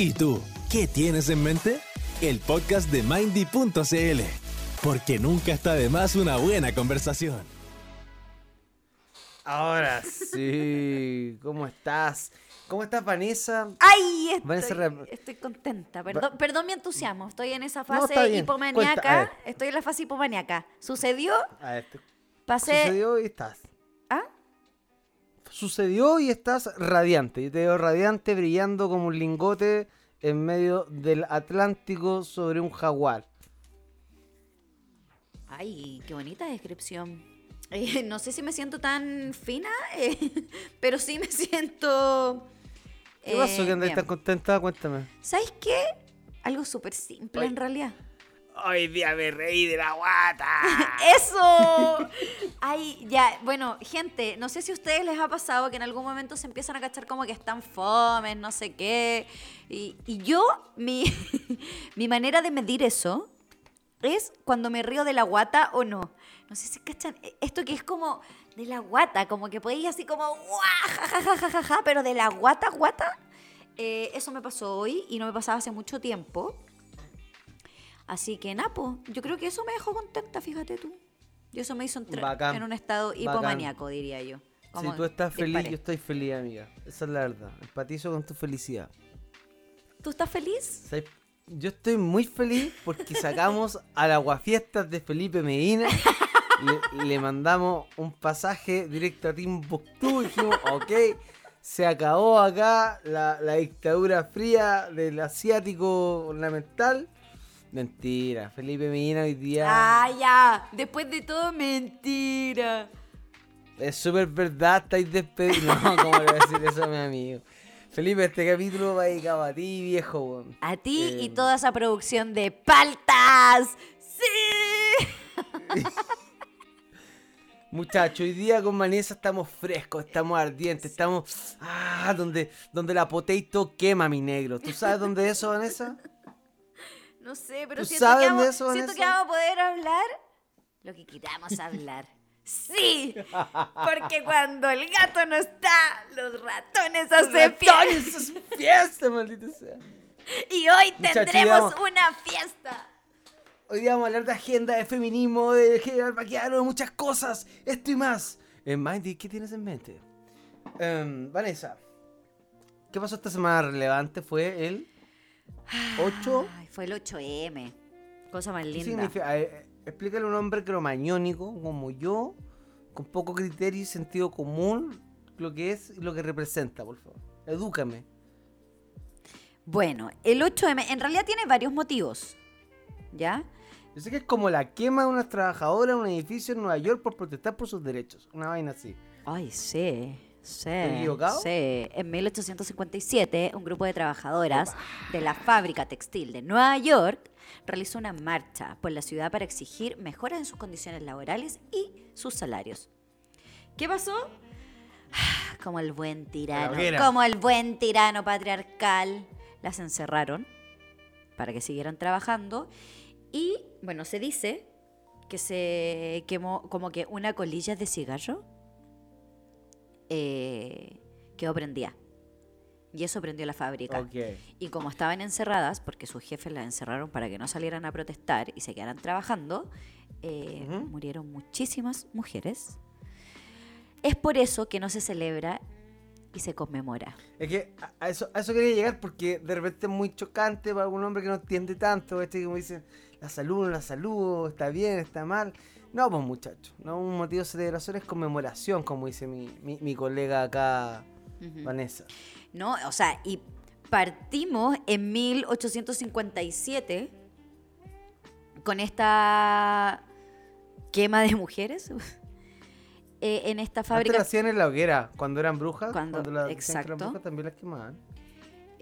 ¿Y tú, qué tienes en mente? El podcast de Mindy.cl, porque nunca está de más una buena conversación. Ahora sí, ¿cómo estás? ¿Cómo estás, Vanessa? ¡Ay! Estoy, Vanessa estoy contenta. Perdón, perdón mi entusiasmo. Estoy en esa fase está bien. Cuenta, a hipomaniaca. ver. Estoy en la fase hipomaniaca. ¿Sucedió? A ver, te- Pasé. sucedió y estás. Sucedió y estás radiante. Yo te veo radiante, brillando como un lingote en medio del Atlántico sobre un jaguar. Ay, qué bonita descripción. Eh, no sé si me siento tan fina, eh, pero sí me siento. ¿Qué pasó eh, que bien. tan contenta? Cuéntame. ¿Sabes qué? Algo súper simple Ay. en realidad. Hoy día me reí de la guata. ¡Eso! Ay, ya, bueno, gente, no sé si a ustedes les ha pasado que en algún momento se empiezan a cachar como que están fomes, no sé qué. Y, yo, mi, mi manera de medir eso es cuando me río de la guata o no. No sé si cachan eh, esto que es como de la guata, como que podéis así como ¡guau! Pero de la guata, guata. Eh, eso me pasó hoy y no me pasaba hace mucho tiempo. Así que, Napo, yo creo que eso me dejó contenta, fíjate tú. Y eso me hizo entrar Bacán, en un estado bacán. hipomaníaco, diría yo. Si tú estás feliz, yo estoy feliz, amiga. Esa es la verdad. Empatizo con tu felicidad. ¿Tú estás feliz? Yo estoy muy feliz porque sacamos al aguafiestas de Felipe Medina. Le, le mandamos un pasaje directo a Timbuktu. y Dijimos, ok, se acabó acá la, la dictadura fría del asiático ornamental. Mentira, Felipe Medina hoy día Ah, ya. Después de todo, mentira. es súper verdad, estáis despedidos. No, ¿cómo le voy a decir eso a mi amigo? Felipe, este capítulo va dedicado a ti, viejo. A ti y Eh, toda esa producción de paltas. ¡Sí! Muchachos, hoy día con Vanessa estamos frescos, estamos ardientes, estamos. Ah, donde, donde la potato quema, mi negro. ¿Tú sabes dónde es eso, Vanessa? No sé, pero ¿Tú siento, que, vamos, eso, siento que vamos a poder hablar lo que queramos hablar. Sí, porque cuando el gato no está, los ratones hacen fiesta. ¡Ratones, es fiesta, maldita sea! Y hoy Muchachos, tendremos una fiesta. Hoy día vamos a hablar de agenda, de feminismo, de general vaqueano, de muchas cosas. Esto y más. En Mindy, ¿qué tienes en mente? Em, Vanessa, ¿qué pasó esta semana relevante? Fue el 8. Ay, fue el 8M. Cosa más ¿Qué linda. significa? Eh, explícale a un hombre cromañónico como yo, con poco criterio y sentido común, lo que es y lo que representa, por favor. Edúcame. Bueno, el 8M en realidad tiene varios motivos. ¿Ya? Yo sé que es como la quema de unas trabajadoras en un edificio en Nueva York por protestar por sus derechos. Una vaina así. Ay, sí. Sí, equivocado? sí. En 1857, un grupo de trabajadoras de la fábrica textil de Nueva York realizó una marcha por la ciudad para exigir mejoras en sus condiciones laborales y sus salarios. ¿Qué pasó? Como el buen tirano, como el buen tirano patriarcal, las encerraron para que siguieran trabajando y, bueno, se dice que se quemó como que una colilla de cigarro eh, quedó prendida. Y eso prendió la fábrica. Y como estaban encerradas, porque sus jefes las encerraron para que no salieran a protestar y se quedaran trabajando, eh, murieron muchísimas mujeres. Es por eso que no se celebra y se conmemora. Es que a- eso, a eso quería llegar porque de repente es muy chocante para un hombre que no entiende tanto. Este como dicen, la salud, la salud, está bien, está mal. No, pues muchachos, no un motivo de celebración es conmemoración, como dice mi, mi, mi colega acá. Vanessa. ¿no? O sea, y partimos en 1857 con esta quema de mujeres eh, en esta Antes fábrica. la hacían en la hoguera, cuando eran brujas. Cuando- Cuando, la, que eran exacto. brujas también las quemaban.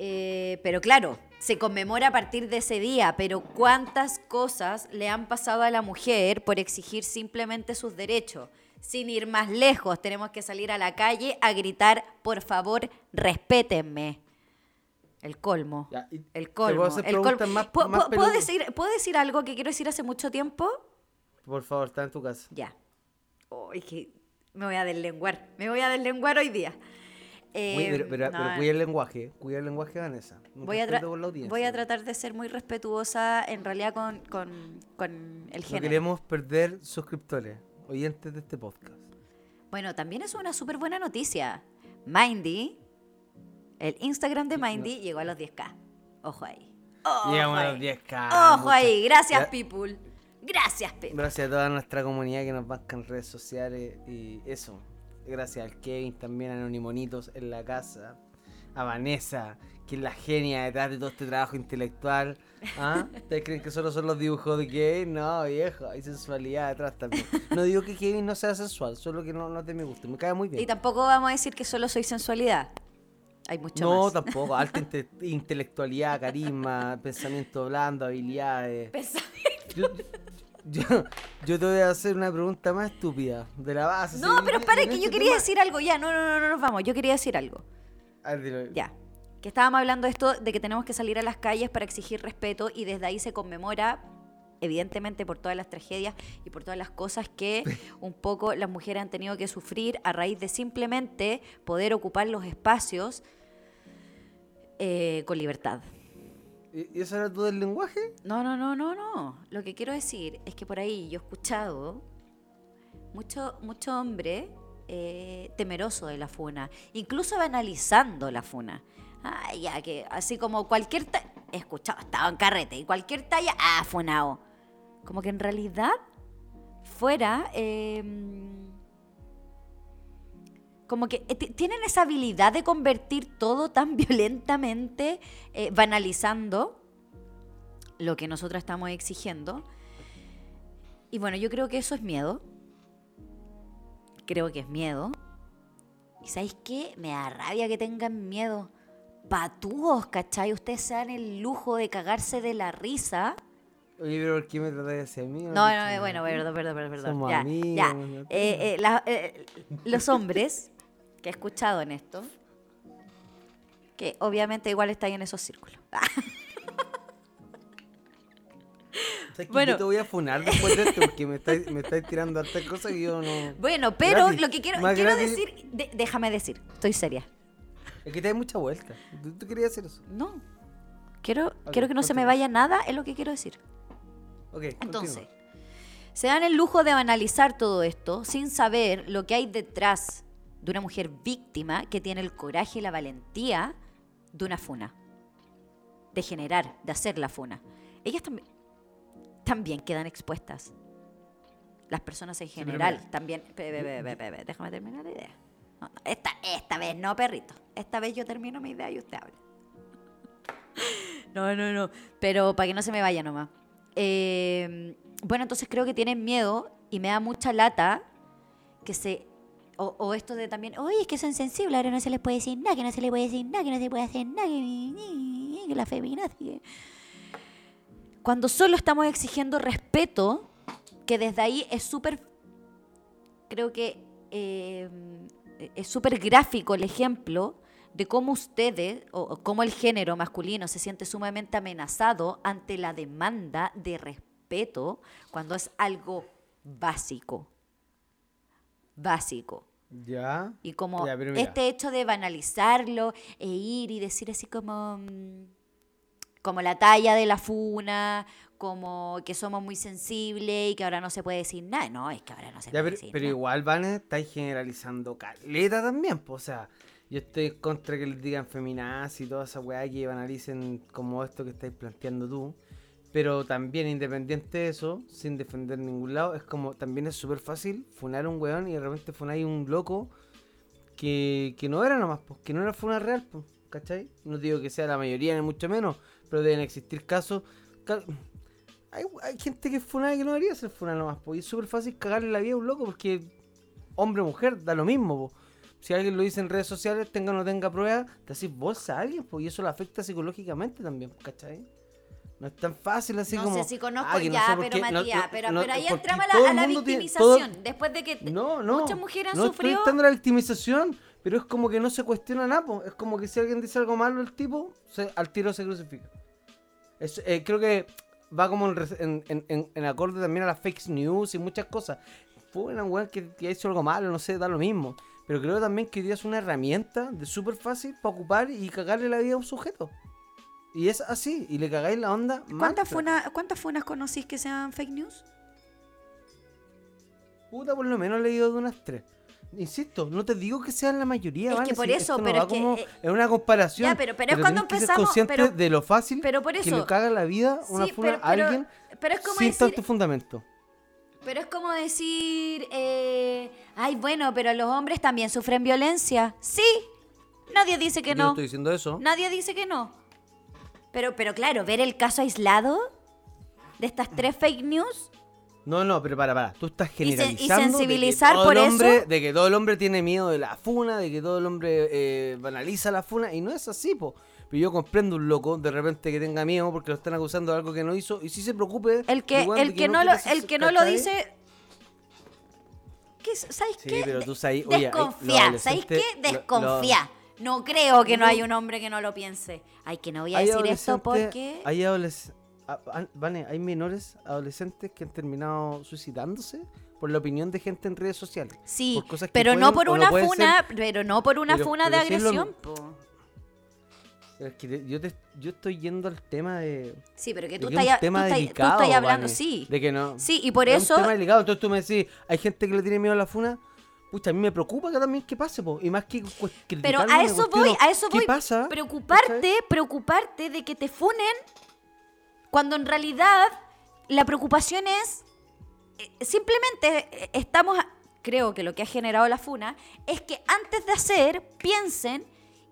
Eh, pero claro, se conmemora a partir de ese día, pero ¿cuántas cosas le han pasado a la mujer por exigir simplemente sus derechos? Sin ir más lejos, tenemos que salir a la calle a gritar, por favor, respétenme. El colmo. Ya, El colmo. el colmo. más- ¿Puedo, más puedo- puedo peludas? decir, ¿Puedo decir algo que quiero decir hace mucho tiempo? Por favor, está en tu casa. Ya. Oh, es que me voy a deslenguar. Me voy a deslenguar hoy día. eh, pero, pero- no, pero cuida el lenguaje, cuida el lenguaje, Vanessa. Voy, a voy a tratar de ser muy respetuosa en realidad con, con, con el No género. queremos perder suscriptores, oyentes de este podcast. Bueno, también es una súper buena noticia. Mindy, el Instagram de Mindy llegó a los 10k. Ojo ahí. Ojo Llegamos a los 10K. Ojo muchas- ahí. Gracias, Ya- people. Gracias, people. Gracias a toda nuestra comunidad que nos banca en redes sociales y eso. Gracias al Kevin, también a Anonimonitos en la casa. A Vanessa, que es la genia detrás de todo este trabajo intelectual. ¿Ah? ¿Ustedes creen que solo son los dibujos de Kevin? No, viejo, hay sensualidad detrás también. No digo que Kevin no sea sensual, solo que no, no es de mi gusto. Me cae muy bien. Y tampoco vamos a decir que solo soy sensualidad. Hay mucho No, más. tampoco. Alta inte- intelectualidad, carisma, pensamiento blando, habilidades. Yo, yo, yo te voy a hacer una pregunta más estúpida. De la base. No, pero espera, que yo este quería tema- decir algo. Ya, no, no, no, no nos vamos. Yo quería decir algo. Dilo. Ya. Que estábamos hablando de esto de que tenemos que salir a las calles para exigir respeto y desde ahí se conmemora, evidentemente, por todas las tragedias y por todas las cosas que un poco las mujeres han tenido que sufrir a raíz de simplemente poder ocupar los espacios eh, con libertad. ¿Y eso era todo el lenguaje? No, no, no, no, no. Lo que quiero decir es que por ahí yo he escuchado mucho, mucho hombre eh, temeroso de la funa, incluso banalizando la funa. Ah, ya que así como cualquier ta- he escuchado, estaba en carrete y cualquier talla, ah, funao. Como que en realidad fuera eh, como que eh, ti- tienen esa habilidad de convertir todo tan violentamente, eh, banalizando lo que nosotros estamos exigiendo. Y bueno, yo creo que eso es miedo. Creo que es miedo. ¿Y sabéis qué? Me da rabia que tengan miedo. Patúos, ¿cachai? Ustedes se dan el lujo de cagarse de la risa. Oye, pero ¿por qué me tratáis así a mí? No, no, dicho eh, bueno, perdón, perdón, perdón. perdón. Somos Ya, amigos, ya. no Eh, te- eh, la- eh, los hombres que he escuchado en esto, que obviamente igual están en esos círculos. ¿Sabes que bueno. Yo te voy a funar después de esto porque me estáis, me estáis tirando hartas cosas que yo no. Bueno, pero lo que quiero, más quiero decir, de- déjame decir, estoy seria. Es que te das mucha vuelta. ¿Tú, tú querías hacer eso? No. Quiero, Ok, quiero que no se me vaya nada, es lo que quiero decir. Ok, Entonces, continúa. se dan el lujo de analizar todo esto sin saber lo que hay detrás de una mujer víctima que tiene el coraje y la valentía de una funa. De generar, de hacer la funa. Ellas también, también quedan expuestas. Las personas en general también. Pe- pe- pe, déjame terminar la idea. No, no, esta, esta vez no, perrito. Esta vez yo termino mi idea y usted habla. No, no, no. Pero para que no se me vaya nomás. Eh, bueno, entonces creo que tienen miedo y me da mucha lata que se. O, o esto de también, oye, es que son sensibles, ahora no se les puede decir nada, que no se les puede decir nada, que no se puede hacer nada, que, la feminazi. Cuando solo estamos exigiendo respeto, que desde ahí es súper. Creo que eh, es súper gráfico el ejemplo de cómo ustedes o cómo el género masculino se siente sumamente amenazado ante la demanda de respeto cuando es algo básico. Básico. Ya. Y como Ya, este hecho de banalizarlo e ir y decir así como, mm, como la talla de la funa, como que somos muy sensibles y que ahora no se puede decir nada. No, es que ahora no se Ya, puede pero, decir pero nada. igual, Van, estáis generalizando caleta también, pues, o sea, yo estoy contra que les digan feminaz y toda esa weá que banalicen como esto que estáis planteando tú. Pero también, independiente de eso, sin defender ningún lado, es como, también es súper fácil funar un weón y de repente a un loco que, que no era nomás, pues, que no era funa real, pues, ¿cachai? No digo que sea la mayoría, ni mucho menos, pero deben existir casos. ca- Hay, hay gente que es funada que no debería ser funada nomás, pues, y es súper fácil cagarle la vida a un loco porque hombre o mujer da lo mismo, pues. Si alguien lo dice en redes sociales, tenga o no tenga pruebas, te haces bolsa a alguien, pues, y eso lo afecta psicológicamente también, ¿cachai? No es tan fácil así No como. sé si conozco "Ah, que no ya, sé pero qué", no- Matías, no- pero, no- pero ahí porque entramos a todo la, a la mundo tiene- victimización. todo- Después de que no, no. muchas mujeres han no sufrido. estoy entrando la victimización, pero es como que no se cuestiona nada. po. Es como que si alguien dice algo malo el tipo, se- al tiro se crucifica. Es- eh, creo que va como en, en, en- en- acorde también a las fake news y muchas cosas. Fue una weá que, que hecho algo malo, no sé, da lo mismo. Pero creo también que hoy día es una herramienta de súper fácil para ocupar y cagarle la vida a un sujeto. Y es así, y le cagáis la onda. mal, ¿Cuántas, funas, ¿Cuántas funas conocís que sean fake news? Puta, por lo menos he leído de unas tres. Insisto, no te digo que sean la mayoría, Es ¿vale? que por eso, esto pero es que, como- eh, es una comparación. ya, pero- pero es cuando que empezamos- consciente pero- de lo fácil pero por que eso- le caga la vida una Sí, funa pero- a pero- alguien pero es como sin decir- tanto fundamento. Pero es como decir, eh, ay, bueno, pero los hombres también sufren violencia. Sí, nadie dice que Yo no no. estoy diciendo eso. Nadie dice que no. Pero, pero claro, ver el caso aislado de estas tres fake news, No, no, pero para, para. Tú estás Y se- y generalizando. sensibilizar de que todo por el hombre, eso. De que todo el hombre tiene miedo de la funa, de que todo el hombre eh, banaliza la funa. Y no es así, po. Pero yo comprendo un loco de repente que tenga miedo porque lo están acusando de algo que no hizo. Y si se preocupe. el que, igual el que, no, lo, el que no lo dice... ¿qué, es? ¿Sabes Sí, qué? pero tú sabes- oye, hay- los Desconfía. ¿Sabéis qué? Desconfía. No creo que no hay un hombre que no lo piense. Ay, que no voy a decir esto porque... Hay adolescentes. Vale, hay menores adolescentes que han terminado suicidándose por la opinión de gente en redes sociales. Sí, por cosas que pero no por no una funa, pero no por una Pero- funa de pero si es lo- agresión. po. Es que yo, te, yo estoy yendo al tema de. Sí, pero que tú estás, hablando, Vane, sí. De que no. Sí, y por es eso... un tema delicado. Entonces tú me decís, hay gente que le tiene miedo a la funa. Pucha, a mí me preocupa que también que pase, po. Y más que cu- Pero a eso voy, a eso voy. ¿Qué pasa? Preocuparte, preocuparte de que te funen cuando en realidad la preocupación es eh, simplemente eh, estamos, creo que lo que ha generado la funa es que antes de hacer piensen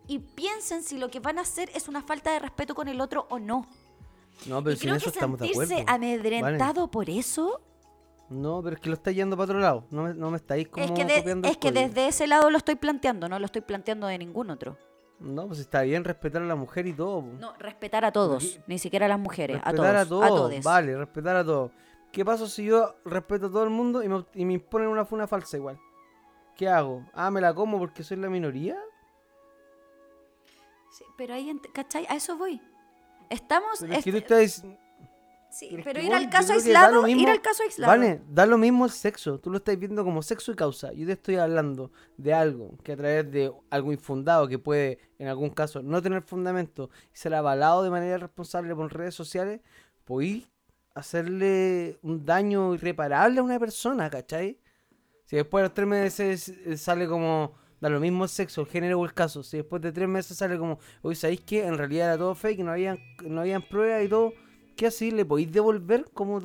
y piensen si lo que van a hacer es una falta de respeto con el otro o no. No, pero y si en creo eso que estamos de acuerdo. sentirse amedrentado por eso No, pero es que lo está yendo para otro lado. No me, no me estáis como es que, de- copiando es que código. desde ese lado lo estoy planteando, no lo estoy planteando de ningún otro. No, pues está bien respetar a la mujer y todo. po. No, respetar a todos, ni siquiera a las mujeres, a todos, respetar a todos. Vale, respetar a todos. ¿Qué pasa si yo respeto a todo el mundo y me, y me imponen una funa falsa igual? ¿Qué hago? Ah, me la como porque soy la minoría. Sí, pero ahí, ¿cachai? A eso voy. Estamos... Pero es que tú estás sí, pero ir al caso aislado, ir al caso aislado. Vale, da lo mismo el sexo. Tú lo estás viendo como sexo y causa. Yo te estoy hablando de algo que a través de algo infundado que puede, en algún caso, no tener fundamento y ser avalado de manera responsable por redes sociales, podéis hacerle un daño irreparable a una persona, ¿cachai? Si después de los tres meses sale como, da lo mismo el sexo, el género o el caso, si después de tres meses sale como, oye, ¿sabéis que en realidad era todo fake, no habían, no habían pruebas y todo? ¿Qué así? ¿Le podéis devolver como,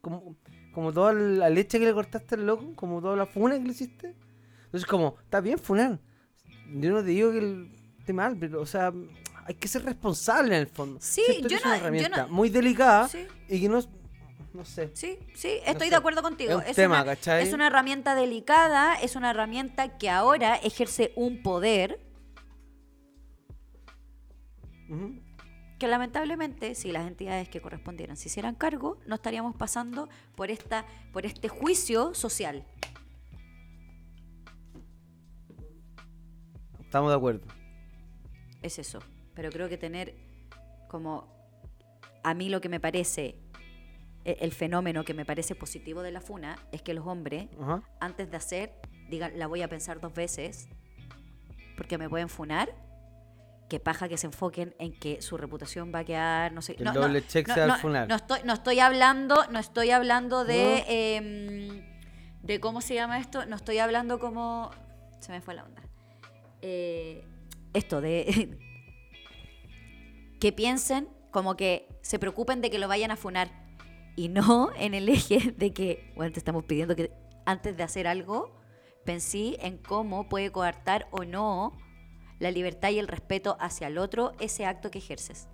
como, como toda la leche que le cortaste al loco? ¿Como toda la funa que le hiciste? Entonces como, está bien funar. Yo no te digo que el- esté mal, pero o sea, hay que ser responsable en el fondo. Sí, Siento que yo es una no- yo herramienta no- muy delicada Sí. y que no, no sé. Sí, sí, estoy de acuerdo contigo. es un tema, una, ¿cachai? es una herramienta delicada, es una herramienta que ahora ejerce un poder Ujú. Que lamentablemente, si las entidades que correspondieran se hicieran cargo, no estaríamos pasando por, esta, por este juicio social. Estamos de acuerdo. Es eso. Pero creo que tener como a mí lo que me parece, e- el fenómeno que me parece positivo de la funa es que los hombres, antes de hacer, digan, la voy a pensar dos veces, porque me pueden funar. Que paja que se enfoquen en que su reputación va a quedar, no sé. El no, no, doble check no, sea al no, funar. No estoy, no estoy hablando, no estoy hablando de, em, de cómo se llama esto. No estoy hablando como, se me fue la onda. Eh, esto de que piensen como que se preocupen de que lo vayan a funar y no en el eje de que, bueno, te estamos pidiendo que antes de hacer algo pensé en cómo puede coartar o no la libertad y el respeto hacia el otro ese acto que ejerces.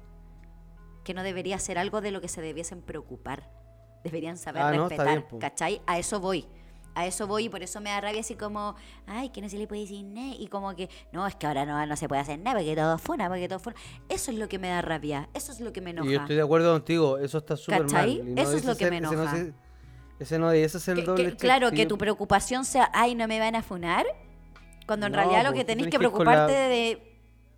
Que no debería ser algo de lo que se debiesen preocupar. Deberían saber Ah, no, respetar, bien, po. ¿cachai? A eso voy. A eso voy y por eso me da rabia así como, ay, que no se le puede decir nada. Y como que, no, es que ahora no, no se puede hacer nada porque todo funa, porque todo funa. Eso es lo que me da rabia, eso es lo que me enoja. Y yo estoy de acuerdo contigo, eso está súper mal. ¿Cachai? y no Eso es lo que ser- me ese no enoja. se- Ese no, ese es el Que- doble que- claro, que yo- tu preocupación sea, ay, no me van a funar. Cuando en No, realidad lo po, que tenés que con la- preocuparte de,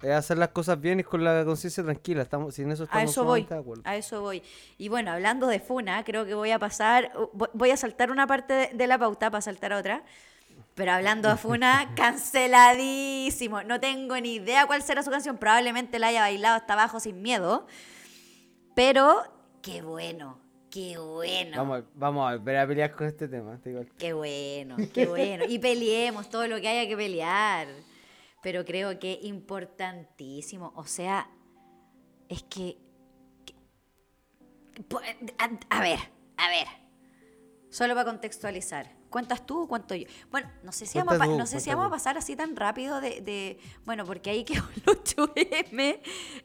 Es hacer las cosas bien y con la conciencia tranquila. Estamos, sin eso A estamos eso voy, a eso voy. Y bueno, hablando de Funa, creo que voy a pasar, vo- voy a saltar una parte de, de la pauta para saltar a otra. Pero hablando de Funa, canceladísimo. No tengo ni idea cuál será su canción. Probablemente la haya bailado hasta abajo sin miedo. Pero qué bueno, qué bueno. Vamos, a- vamos a volver a pelear con este tema. te digo al- Qué bueno, qué bueno. Y peleemos todo lo que haya que pelear. Pero creo que importantísimo. O sea, es que. a, a ver, a ver. Solo para contextualizar. ¿Cuentas tú o cuento yo? Bueno, no sé si, vamos tú, no sé si vamos a pasar así tan rápido de... de- bueno, porque ahí quedó el 8M.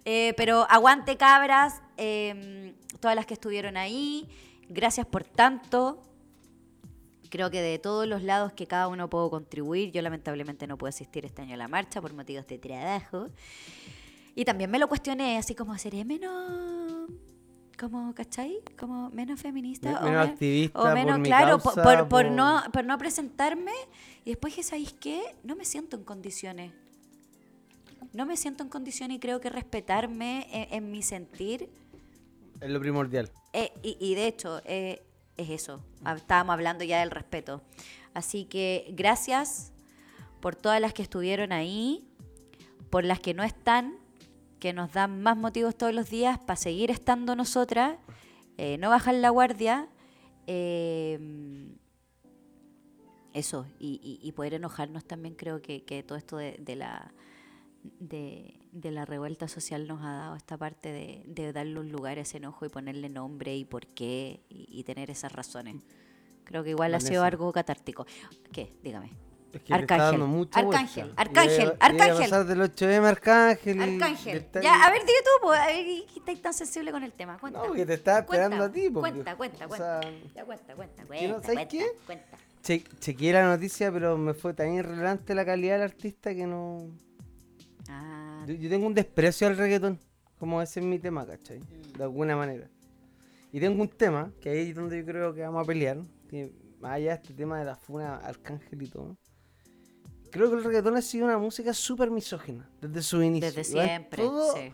eh, pero aguante cabras, eh, todas las que estuvieron ahí. Gracias por tanto. Creo que de todos los lados que cada uno puedo contribuir, yo lamentablemente no puedo asistir este año a la marcha por motivos de trabajo. Y también me lo cuestioné, así como, ¿seré menos, como, ¿cachai? Como menos feminista. O menos men- activista O por menos, mi claro, por, causa, por- por por- no, por no presentarme. Y después que, ¿sabéis qué? No me siento en condiciones. No me siento en condiciones y creo que respetarme en, en mi sentir Es lo primordial. eh, y, de hecho, eh, es eso. Estábamos hablando ya del respeto. Así que gracias por todas las que estuvieron ahí, por las que no están, que nos dan más motivos todos los días para seguir estando nosotras, eh, no bajar la guardia. eso, y, poder enojarnos también creo que, que todo esto de, de la de, de la revuelta social nos ha dado esta parte de, de darle un lugar a ese enojo y ponerle nombre y por qué y, y tener esas razones. Creo que igual ha sido Vanessa. algo catártico. ¿Qué? Dígame. Es que Arcángel, Arcángel. Arcángel, Arcángel. a pasar del 8M Arcángel. Arcángel. Ya, a ver, dime tú, pues, a ver, ¿qué estáis tan sensible con el tema? Cuenta. No, porque te estaba esperando Cuenta, a ti. porque- Cuenta, cuenta, o cuenta. sea, ya, cuenta, cuenta, que cuenta, no- ¿sabes cuenta, qué? cuenta. che- chequeé la noticia, pero me fue tan irrelevante la calidad del artista que no. Yo, yo tengo un desprecio al reggaetón. Como ese es mi tema, ¿cachai? De alguna manera. Y tengo un tema, que ahí es donde yo creo que vamos a pelear. Que más allá de este tema de la funa Arcángel y todo. Creo que el reggaetón ha sido una música súper misógina. Desde su inicio. desde siempre, todo- sí.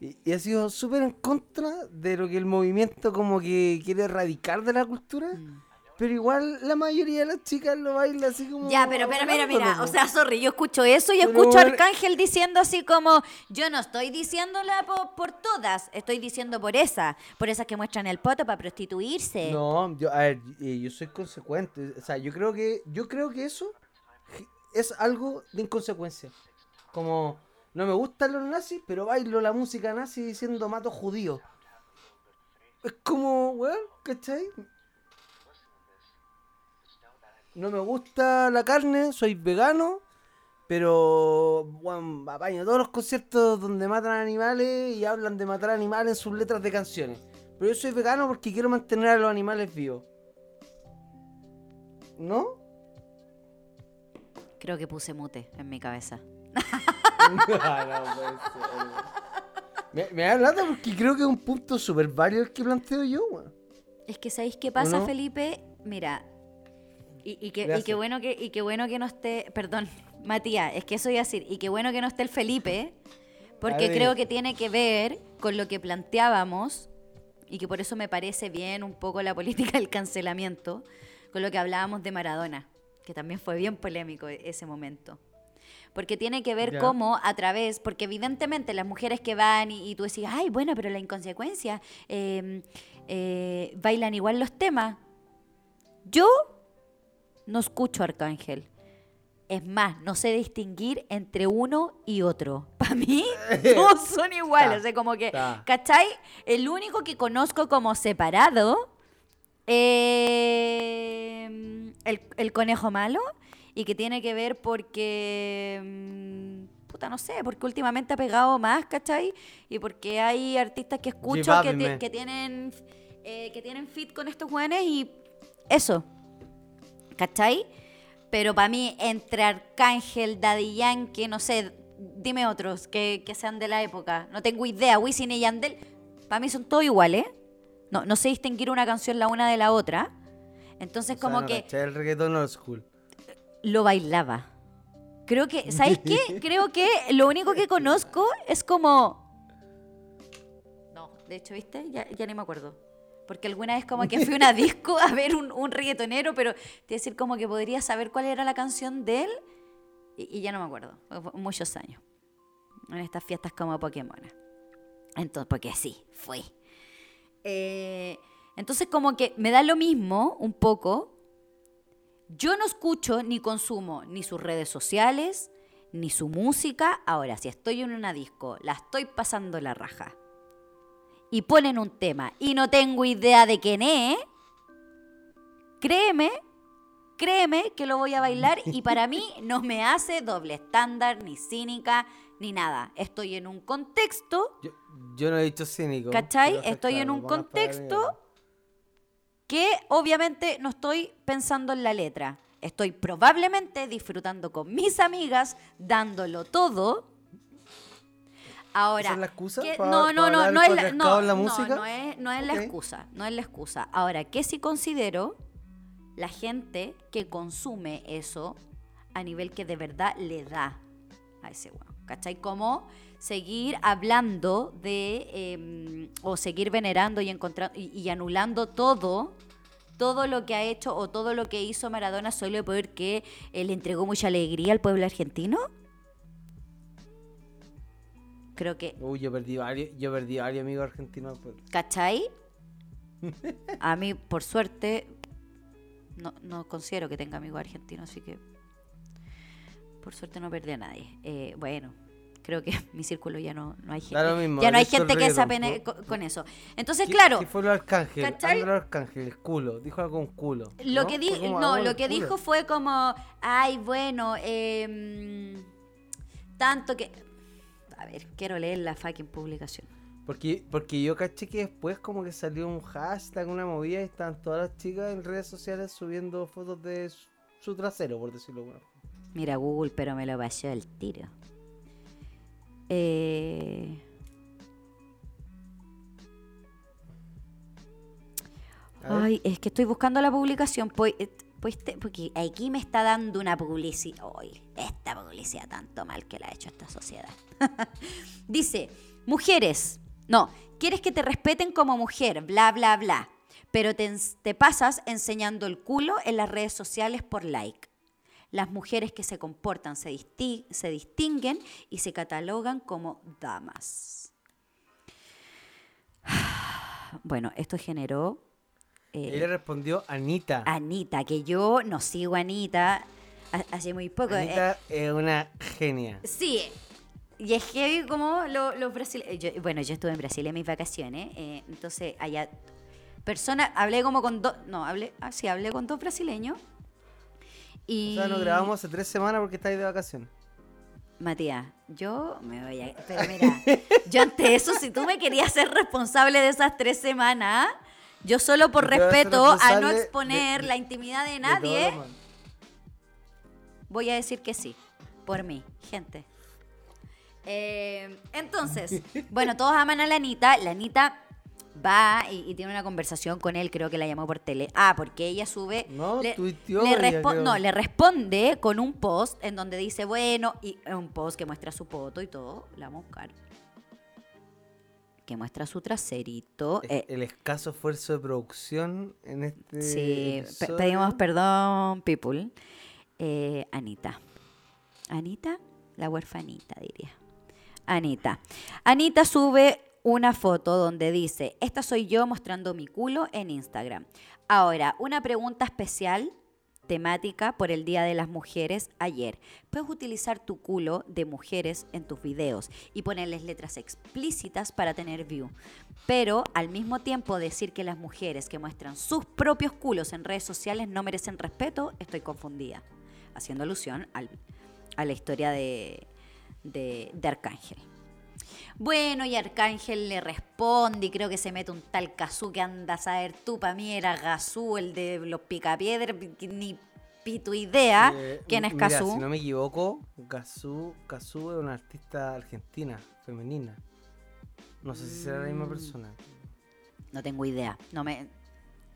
Y, y ha sido súper en contra de lo que el movimiento como que quiere erradicar de la cultura. Mm. Pero igual la mayoría de las chicas lo baila así como... Ya, pero mira, mira, mira. O sea, sorry, yo escucho eso y Pero escucho a Arcángel diciendo así como, yo no estoy diciéndola po- por, todas, estoy diciendo por esa, por esas que muestran el poto para prostituirse. No, yo, a ver, yo soy consecuente. O sea, yo creo que, yo creo que eso es algo de inconsecuencia. Como, no me gustan los nazis, pero bailo la música nazi diciendo mato judíos. Es como, weón, ¿cachai? No me gusta la carne, soy vegano, pero, weón, apaño todos los conciertos donde matan animales y hablan de matar animales en sus letras de canciones. Pero yo soy vegano porque quiero mantener a los animales vivos. ¿No? Creo que puse mute en mi cabeza. no, no. Me, me da lata porque creo que es un punto súper válido el que planteo yo, weón. Es que ¿sabéis qué pasa, no? Felipe? Mira, y, y que, y, qué bueno que, y qué bueno que no esté, perdón, Matías, es que eso iba a decir, y qué bueno que no esté el Felipe, porque creo que tiene que ver con lo que planteábamos, y que por eso me parece bien un poco la política del cancelamiento, con lo que hablábamos de Maradona, que también fue bien polémico e- ese momento. Porque tiene que ver cómo a través, porque evidentemente las mujeres que van y, y tú decís, ay, bueno, pero la inconsecuencia, eh, eh, bailan igual los temas. Yo no escucho Arcángel. Es más, no sé distinguir entre uno y otro. Para mí, todos son iguales. O sea, como que, ta. ¿cachai? El único que conozco como separado, eh, el, el conejo malo, y que tiene que ver porque, mm, puta, no sé, porque últimamente ha pegado más, ¿cachai? Y porque hay artistas que escucho que tienen eh, que tienen fit con estos jóvenes y eso, ¿cachai? Pero para mí, entre Arcángel, Daddy Yankee, no sé, dime otros que, que sean de la época. No tengo idea. Wisin y Yandel, para mí son todos iguales. No, no sé distinguir una canción la una de la otra. Entonces, O sea, como no que el reggaetón old school. lo bailaba. Creo que, ¿sabes qué? Creo que lo único que conozco es como... No, de hecho, ¿viste? Ya, ya ni me acuerdo. Porque alguna vez como que fui a una disco a ver un, un reggaetonero, pero te decir como que podría saber cuál era la canción de él y, y ya no me acuerdo. Muchos años. En estas fiestas como Pokémon. Entonces, porque sí, fue. Eh, entonces como que me da lo mismo un poco. Yo no escucho ni consumo ni sus redes sociales, ni su música. Ahora, si estoy en una disco, la estoy pasando la raja. Y ponen un tema y no tengo idea de quién es. Créeme, créeme que lo voy a bailar y para mí no me hace doble estándar, ni cínica, ni nada. Estoy en un contexto Yo, yo no he dicho cínico. ¿Cachai? Estoy en un contexto que obviamente no estoy pensando en la letra. Estoy probablemente disfrutando con mis amigas, dándolo todo. Ahora, ¿Esa es la excusa ¿qué- pa- no, no, no, no es la, no, la no, música? no es, no es la excusa, no es la excusa. Ahora, ¿qué sí considero? La gente que consume eso a nivel que de verdad le da a ese weón. ¿Cachai? Como seguir hablando de, eh, o seguir venerando y, encontrando y, y anulando todo, todo lo que ha hecho o todo lo que hizo Maradona solo porque eh, le entregó mucha alegría al pueblo argentino. Creo que Uy, yo perdí varios, yo perdí varios amigos argentinos. pues. ¿Cachai? A mí, por suerte, no, no considero que tenga amigos argentinos, así que por suerte no perdí a nadie. Eh, bueno, creo que en mi círculo ya no, no hay gente. Lo mismo, ya no hay el gente que se apene con, con eso. Entonces, ¿Qué- claro, ¿Qué fue lo arcángel? Del arcángel, el culo. Dijo algo con culo. lo ¿no? que, di- como no, lo que dijo fue como, ay, bueno, em, tanto que... A ver, quiero leer la fucking publicación. Porque, porque yo caché que después como que salió un hashtag, una movida y estaban todas las chicas en redes sociales subiendo fotos de su, su trasero, por decirlo bueno. Mira Google, pero me lo pasó el tiro. Eh. Ay, es que estoy buscando la publicación. Pues, porque aquí me está dando una publicidad. Ay, esta publicidad tanto mal que la ha hecho esta sociedad. Dice, mujeres, no, quieres que te respeten como mujer, bla, bla, bla. Pero te, te pasas enseñando el culo en las redes sociales por like. Las mujeres que se comportan se, disti- se distinguen y se catalogan como damas. Bueno, esto generó eh, Ella respondió Anita. Anita, que yo no sigo a Anita ha- hace muy poco. eh, Anita es una genia. sí, y es que como lo- los brasileños. Bueno, yo estuve en Brasil en mis vacaciones, eh, entonces allá. Personas, hablé como con dos. No, hablé. Ah, sí, hablé con dos brasileños. Y. O sea, nos grabamos hace tres semanas porque estáis de vacaciones. Matías, yo me voy a... Pero mira, yo ante eso, si tú me querías ser responsable de esas tres semanas, yo solo por respeto a no exponer de- la intimidad de nadie, voy a decir que sí. Por mí, gente. Eh, entonces, bueno, todos aman a la Anita. La Anita va y, y tiene una conversación con él, creo que la llamó por tele. Ah, porque ella sube. No, le, tuiteó le ella, respo- creo. No, le responde con un post en donde dice, bueno, y un post que muestra su foto y todo. La vamos a buscar. Que muestra su traserito. Es- eh, el escaso esfuerzo de producción en este. Sí, pe- pedimos perdón, people. Eh, Anita. Anita, la huerfanita, diría. Anita. Anita sube una foto donde dice, esta soy yo mostrando mi culo en Instagram. Ahora, una pregunta especial temática por el Día de las Mujeres ayer. Puedes utilizar tu culo de mujeres en tus videos y ponerles letras explícitas para tener view. Pero al mismo tiempo decir que las mujeres que muestran sus propios culos en redes sociales no merecen respeto, estoy confundida. Haciendo alusión al- a la historia de, de, de Arcángel. Bueno, y Arcángel le responde y creo que se mete un tal Cazú que anda a saber tú, para mí era Gazú, el de los picapiedras, ni pito idea Eh, quién es mira. Si no me equivoco, Cazú, Cazú es una artista argentina, femenina. No sé si será la misma Mm. persona. No tengo idea. No me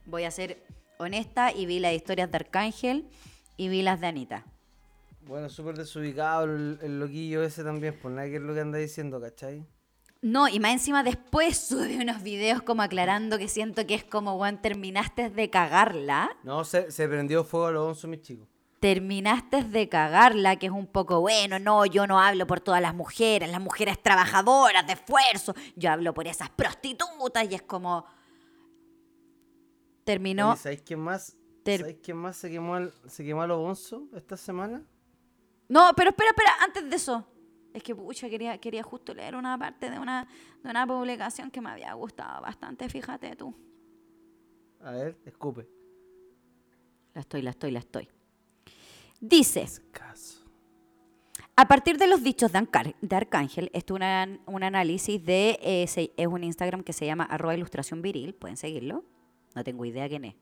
voy a ser honesta y vi las historias de Arcángel y vi las de Anita. Bueno, súper desubicado el, el loquillo ese también, pues nada que es lo que anda diciendo, ¿cachai? No, y más encima después sube unos videos como aclarando que siento que es como, Juan, terminaste de cagarla. No, se, se prendió fuego a los once, mis chicos. Terminaste de cagarla, que es un poco, bueno, no, yo no hablo por todas las mujeres, las mujeres trabajadoras, de esfuerzo, yo hablo por esas prostitutas y es como... Terminó... Oye, ¿Sabéis quién más? Ter- ¿Sabéis quién más se quemó, al- se quemó a los esta semana? No, pero espera, espera, antes de eso. Es que, pucha, quería, quería justo leer una parte de una, de una publicación que me había gustado bastante, fíjate tú. A ver, escupe. La estoy, la estoy, la estoy. Dice, Escaso. a partir de los dichos de, Ancar- de Arcángel, esto es una- un análisis de, eh, se- es un Instagram que se llama arroba ilustración viril, pueden seguirlo. No tengo idea quién es,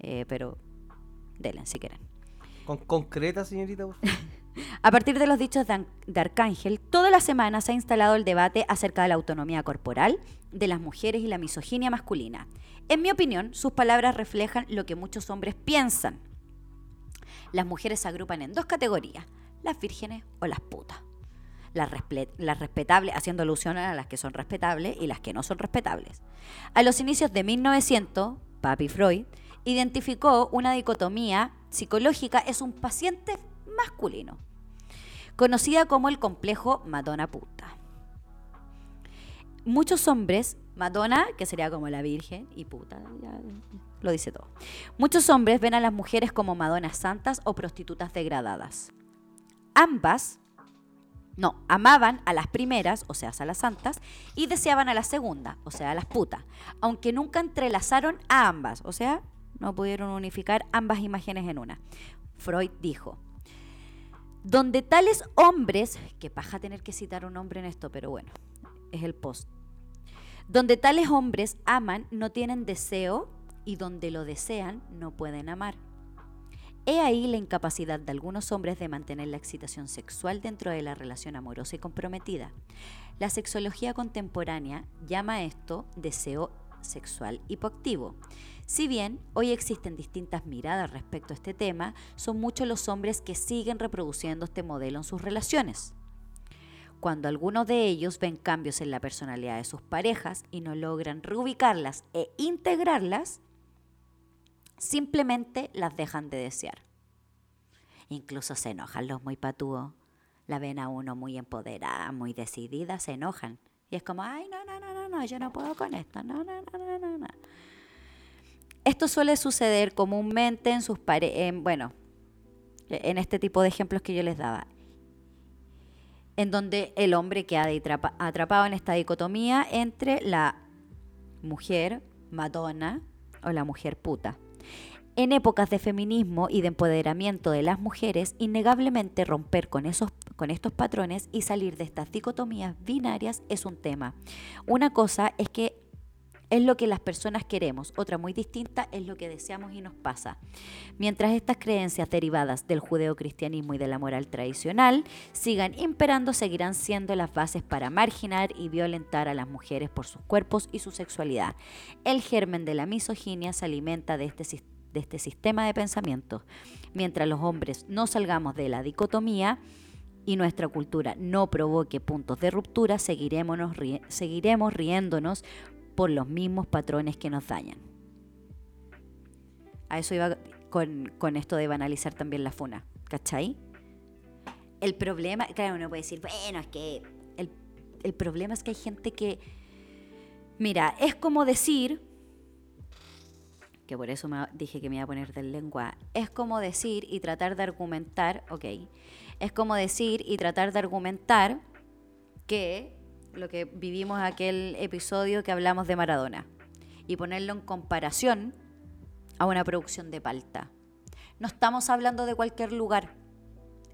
Eh, pero denle si quieren. Con concreta, señorita, por favor. A partir de los dichos de, Arcángel, toda la semana se ha instalado el debate acerca de la autonomía corporal de las mujeres y la misoginia masculina. En mi opinión, sus palabras reflejan lo que muchos hombres piensan. Las mujeres se agrupan en dos categorías, las vírgenes o las putas. Las respetables, haciendo alusión a las que son respetables y las que no son respetables. A los inicios de 1900, Papi Freud identificó una dicotomía psicológica es un paciente masculino, conocida como el complejo Madonna puta. Muchos hombres, Madonna, que sería como la Virgen, y puta, lo dice todo. Muchos hombres ven a las mujeres como Madonas santas o prostitutas degradadas. Ambas, no, amaban a las primeras, o sea, a las santas, y deseaban a la segunda, o sea, a las putas, aunque nunca entrelazaron a ambas, o sea, no pudieron unificar ambas imágenes en una. Freud dijo, donde tales hombres, que paja tener que citar un hombre en esto, pero bueno, es el post. Donde tales hombres aman, no tienen deseo, y donde lo desean, no pueden amar. He ahí la incapacidad de algunos hombres de mantener la excitación sexual dentro de la relación amorosa y comprometida. La sexología contemporánea llama a esto deseo sexual hipoactivo. Si bien hoy existen distintas miradas respecto a este tema, son muchos los hombres que siguen reproduciendo este modelo en sus relaciones. Cuando algunos de ellos ven cambios en la personalidad de sus parejas y no logran reubicarlas e integrarlas, simplemente las dejan de desear. Incluso se enojan los muy patúos. La ven a uno muy empoderada, muy decidida, se enojan. Y es como, ay, no, no, no, no, no, yo no puedo con esto, no, no, no, no, no. Esto suele suceder comúnmente en sus parejas, bueno, en este tipo de ejemplos que yo les daba, en donde el hombre queda atrapa- atrapado en esta dicotomía entre la mujer madonna o la mujer puta. En épocas de feminismo y de empoderamiento de las mujeres, innegablemente romper con, esos, con estos patrones y salir de estas dicotomías binarias es un tema. Una cosa es que es lo que las personas queremos, otra muy distinta es lo que deseamos y nos pasa. Mientras estas creencias derivadas del judeocristianismo y de la moral tradicional sigan imperando, seguirán siendo las bases para marginar y violentar a las mujeres por sus cuerpos y su sexualidad. El germen de la misoginia se alimenta de este, este sistema de pensamiento. Mientras los hombres no salgamos de la dicotomía, y nuestra cultura no provoque puntos de ruptura, seguiremos riéndonos por los mismos patrones que nos dañan. A eso iba con, con esto de banalizar también la funa, ¿cachai? El problema, claro, uno puede decir, bueno, es que el, el problema es que hay gente que, mira, es como decir, que por eso me dije que me iba a poner del lengua, es como decir y tratar de argumentar, ok, es como decir y tratar de argumentar que lo que vivimos aquel episodio que hablamos de Maradona y ponerlo en comparación a una producción de palta. No estamos hablando de cualquier lugar,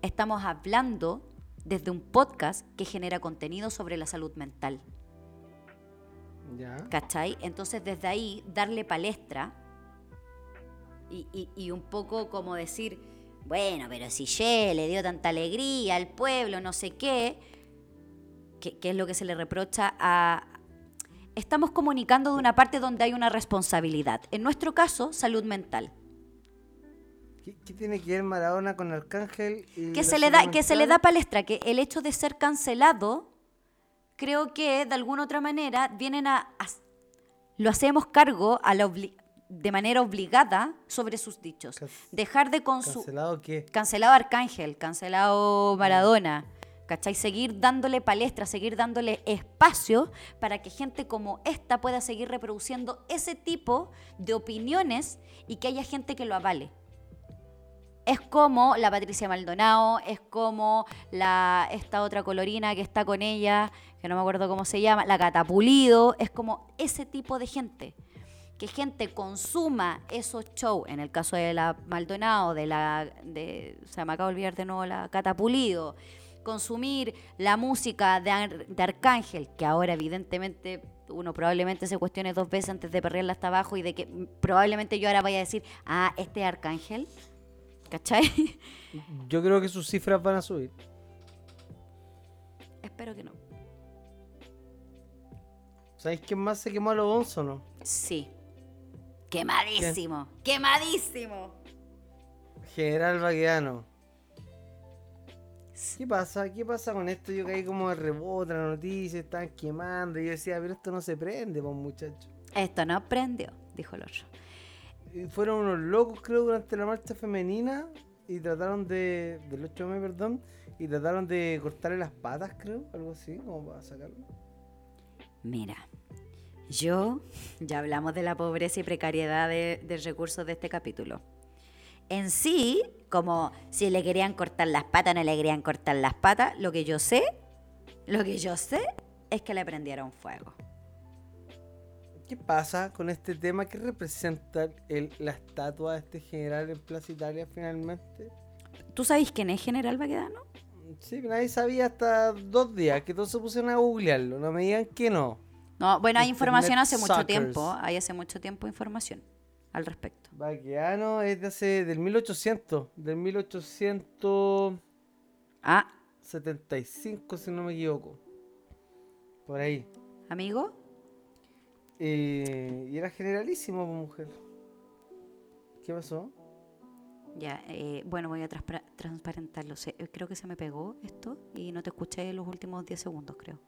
estamos hablando desde un podcast que genera contenido sobre la salud mental. Ya. ¿Cachai? Entonces desde ahí darle palestra y, y- y un poco como decir, bueno, pero si Ye le dio tanta alegría al pueblo, no sé qué, que, que es lo que se le reprocha a... Estamos comunicando de una parte donde hay una responsabilidad. En nuestro caso, salud mental. ¿Qué, qué tiene que ver Maradona con Arcángel? y Que se, le da, que se le da palestra, que el hecho de ser cancelado creo que de alguna otra manera vienen a, a- lo hacemos cargo a la de manera obligada sobre sus dichos. Dejar de consumir ¿Cancelado qué? cancelado Arcángel, cancelado Maradona, ¿cachai? Seguir dándole palestra, seguir dándole espacio para que gente como esta pueda seguir reproduciendo ese tipo de opiniones y que haya gente que lo avale. Es como la Patricia Maldonado, es como la, esta otra colorina que está con ella, que no me acuerdo cómo se llama, la Catapulido, es como ese tipo de gente. Que gente consuma esos shows, en el caso de la Maldonado, de la, de, o sea, me acabo de olvidar de nuevo la Catapulido, consumir la música de, Ar- de Arcángel, que ahora evidentemente uno probablemente se cuestione dos veces antes de perrearla hasta abajo y de que probablemente yo ahora vaya a decir, ah, este es Arcángel. ¿Cachai? Yo creo que sus cifras van a subir. Espero que no. ¿Sabéis quién más se quemó a los once o no? Sí. Quemadísimo. Quemadísimo. General Baqueano. ¿Qué pasa? ¿Qué pasa con esto? Yo caí como de rebote, la noticia, están quemando. Y yo decía, pero esto no se prende, pues muchacho. Esto no prendió, dijo el otro. Y fueron unos locos, creo, durante la marcha femenina. Y trataron de. del 8 de mayo, perdón. Y trataron de cortarle las patas, creo. Algo así, como para sacarlo. Mira, yo, ya hablamos de la pobreza y precariedad de, de recursos de este capítulo. En sí, como si le querían cortar las patas, no le querían cortar las patas, lo que yo sé, lo que yo sé es que le prendieron fuego. ¿Qué pasa con este tema? ¿Qué representa el- la estatua de este general en Plaza Italia finalmente? ¿Tú sabes quién es General Baquedano? Sí, nadie sabía hasta dos días que todos se pusieron a googlearlo. No me digan que no. No, bueno, hay información hace mucho suckers. tiempo, hay hace mucho tiempo información al respecto. Baqueano es de hace, del 1800, del 1875, Ah, si no me equivoco. Por ahí. amigo, Eh, y era generalísimo, pues, mujer. ¿Qué pasó? ya, eh, bueno, voy a transparentarlo. Eh, creo que se me pegó esto y no te escuché los últimos 10 segundos, creo.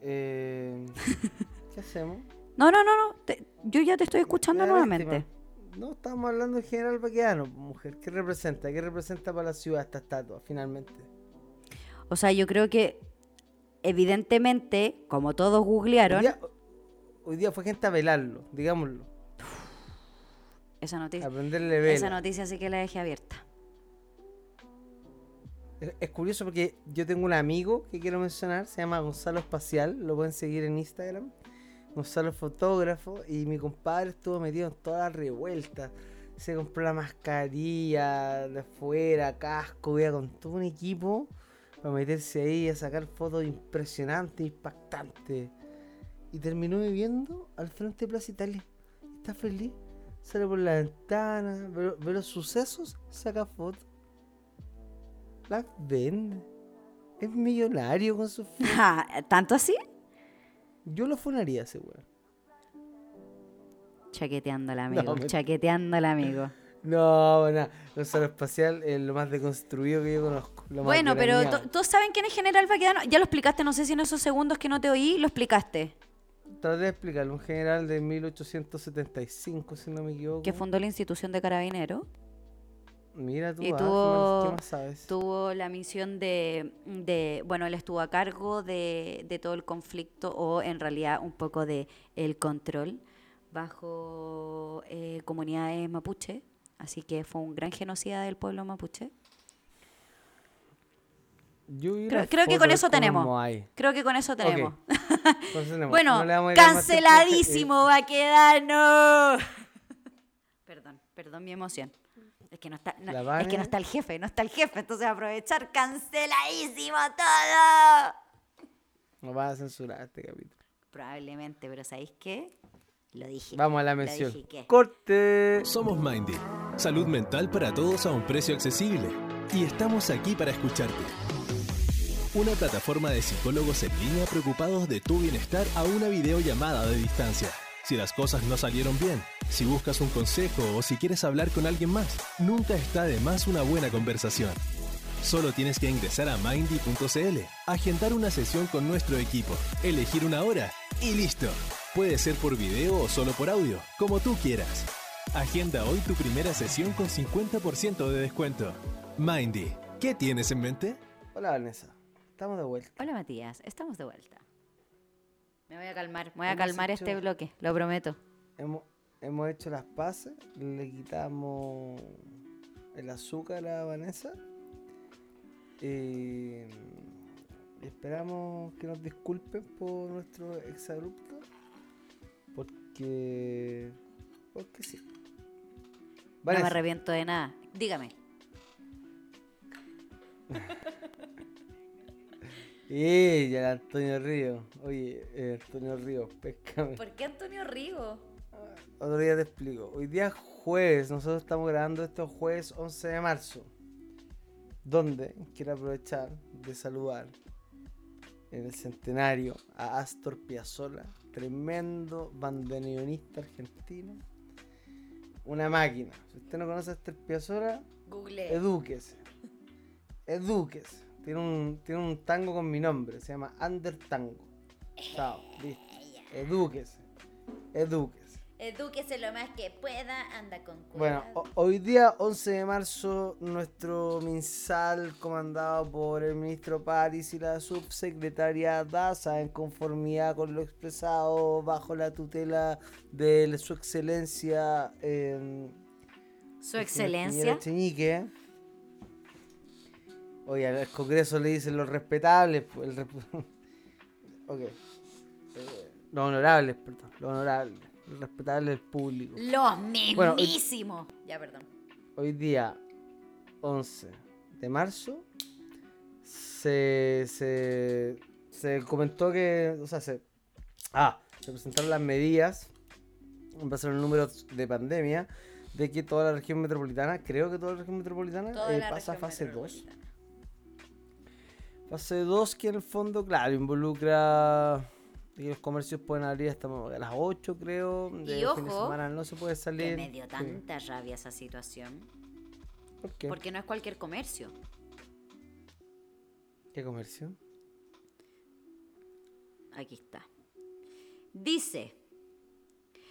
Eh, ¿Qué hacemos? No, no, no, no. te- yo ya te estoy escuchando nuevamente. lástima. No, estamos hablando en general Baqueano, pues, mujer. ¿Qué representa? ¿Qué representa para la ciudad esta estatua, finalmente? O sea, yo creo que evidentemente, como todos Hoy googlearon, día, hoy día fue gente a velarlo, digámoslo. esa noticia, A prenderle vela. esa noticia sí que la dejé abierta. Es, es curioso porque yo tengo un amigo que quiero mencionar, se llama Gonzalo Espacial, lo pueden seguir en Instagram. Gonzalo fotógrafo y mi compadre estuvo metido en toda la revuelta. Se compró la mascarilla de afuera, casco, iba con todo un equipo para meterse ahí a sacar fotos impresionantes, impactantes. Y terminó viviendo al frente de Plaza Italia. Está feliz, sale por la ventana, ve, los sucesos, saca fotos. Las vende. Es millonario con. Ah, ¿Tanto así? Yo lo funaría ese weón. Chaqueteando al amigo, chaqueteando al amigo. No, bueno, Gonzalo Espacial es lo más deconstruido que yo conozco. lo más Bueno, pero ¿todos saben quién es General Baquedano? Ya lo explicaste, no sé si en esos segundos que no te oí, lo explicaste. Traté de explicarlo. Un general de 1875, si no me equivoco. Que fundó la institución de carabineros. Mira tú, y ah, ¿qué tuvo- más- ¿qué más sabes? Tuvo la misión de, de- bueno, él estuvo a cargo de, de todo el conflicto o en realidad un poco de el control bajo eh, comunidades mapuche. Así que fue un gran genocida del pueblo mapuche. Yo Creo, que con eso tenemos. Creo que con eso tenemos. Bueno, no le vamos a canceladísimo Baquedano. perdón, perdón mi emoción. Es que no está, no- es que no está el jefe, no está el jefe, entonces aprovechar canceladísimo todo. No vas a censurar este capítulo. Probablemente, pero ¿sabéis qué? Lo dije. Vamos a la Lo mención. ¡Corte! Somos Mindy, salud mental para todos a un precio accesible. Y estamos aquí para escucharte. Una plataforma de psicólogos en línea preocupados de tu bienestar a una videollamada de distancia. Si las cosas no salieron bien, si buscas un consejo o si quieres hablar con alguien más, nunca está de más una buena conversación. Solo tienes que ingresar a mindy.cl, agendar una sesión con nuestro equipo, elegir una hora y listo. Puede ser por video o solo por audio, como tú quieras. Agenda hoy tu primera sesión con 50% de descuento. Mindy, ¿qué tienes en mente? Hola Vanessa, estamos de vuelta. Hola Matías, estamos de vuelta. Me voy a calmar, me voy a calmar hecho- este bloque, lo prometo. Hemos, hemos hecho las paces, le quitamos el azúcar a Vanessa y esperamos que nos disculpen por nuestro exabrupto porque porque sí. No me arrepiento de nada. Dígame. y ya el Antonio Río, oye, eh, Antonio Río, pescame. ¿Por qué Antonio Rigo? Otro día te explico. Hoy día es jueves, nosotros estamos grabando esto jueves 11 de marzo. Donde quiero aprovechar de saludar en el centenario a Astor Piazzolla, tremendo bandoneonista argentino. Una máquina. Si usted no conoce a Astor Piazzolla, Google. edúquese. Edúquese. Tiene un, tiene un tango con mi nombre, se llama Under Tango. Chao, listo. Edúquese. Edúquese. Edúquese lo más que pueda, anda con Bueno, ho- hoy día 11 de marzo, nuestro MinSal, comandado por el ministro París y la subsecretaria Daza, en conformidad con lo expresado bajo la tutela de su excelencia. em, Su excelencia. Echeñique. Oye, al Congreso le dicen los respetables. pues, el rep- ok. Eh, los honorables, perdón. Los honorables. Los respetables del público. Los Bueno, mismísimos. Ya, perdón. hoy día 11 de marzo se, se, se comentó que, o sea, se, ah, se presentaron las medidas en base a los números de pandemia de que toda la región metropolitana, creo que toda la región metropolitana eh, la pasa a fase 2. metropolitana. Fase 2 que en el fondo, claro, involucra que los comercios pueden abrir hasta a las 8 creo. De Y fin de ojo, semana no se puede salir. Que me dio Sí. tanta rabia esa situación. ¿Por qué? Porque no es cualquier comercio. ¿Qué comercio? Aquí está. Dice,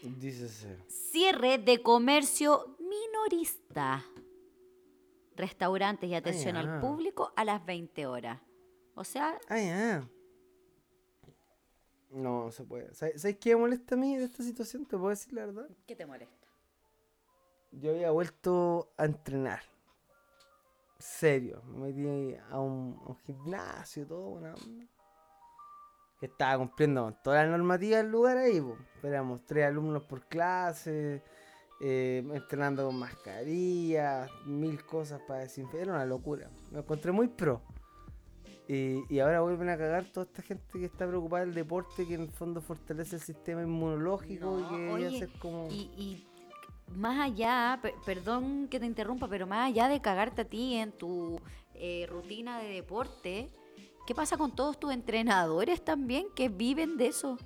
Dícese. cierre de comercio minorista. Restaurantes y atención ya. al público a las 20 horas. O sea, Ah, ya. No, no se puede. ¿Sabes sabes qué me molesta a mí de esta situación? ¿Te puedo decir la verdad? ¿qué te molesta? Yo había vuelto a entrenar. Serio. Me metí a un, a un gimnasio, todo, una onda. Que estaba cumpliendo todas las normativas del lugar ahí, po. Éramos tres alumnos por clase, eh, entrenando con mascarilla, mil cosas para desinfectar. Era una locura. Me encontré muy pro. Y, y ahora vuelven a cagar toda esta gente que está preocupada del deporte, que en el fondo fortalece el sistema inmunológico y que oye, como. Y, y más allá, pe- perdón que te interrumpa, pero más allá de cagarte a ti en tu eh, rutina de deporte, ¿qué pasa con todos tus entrenadores también que viven de eso?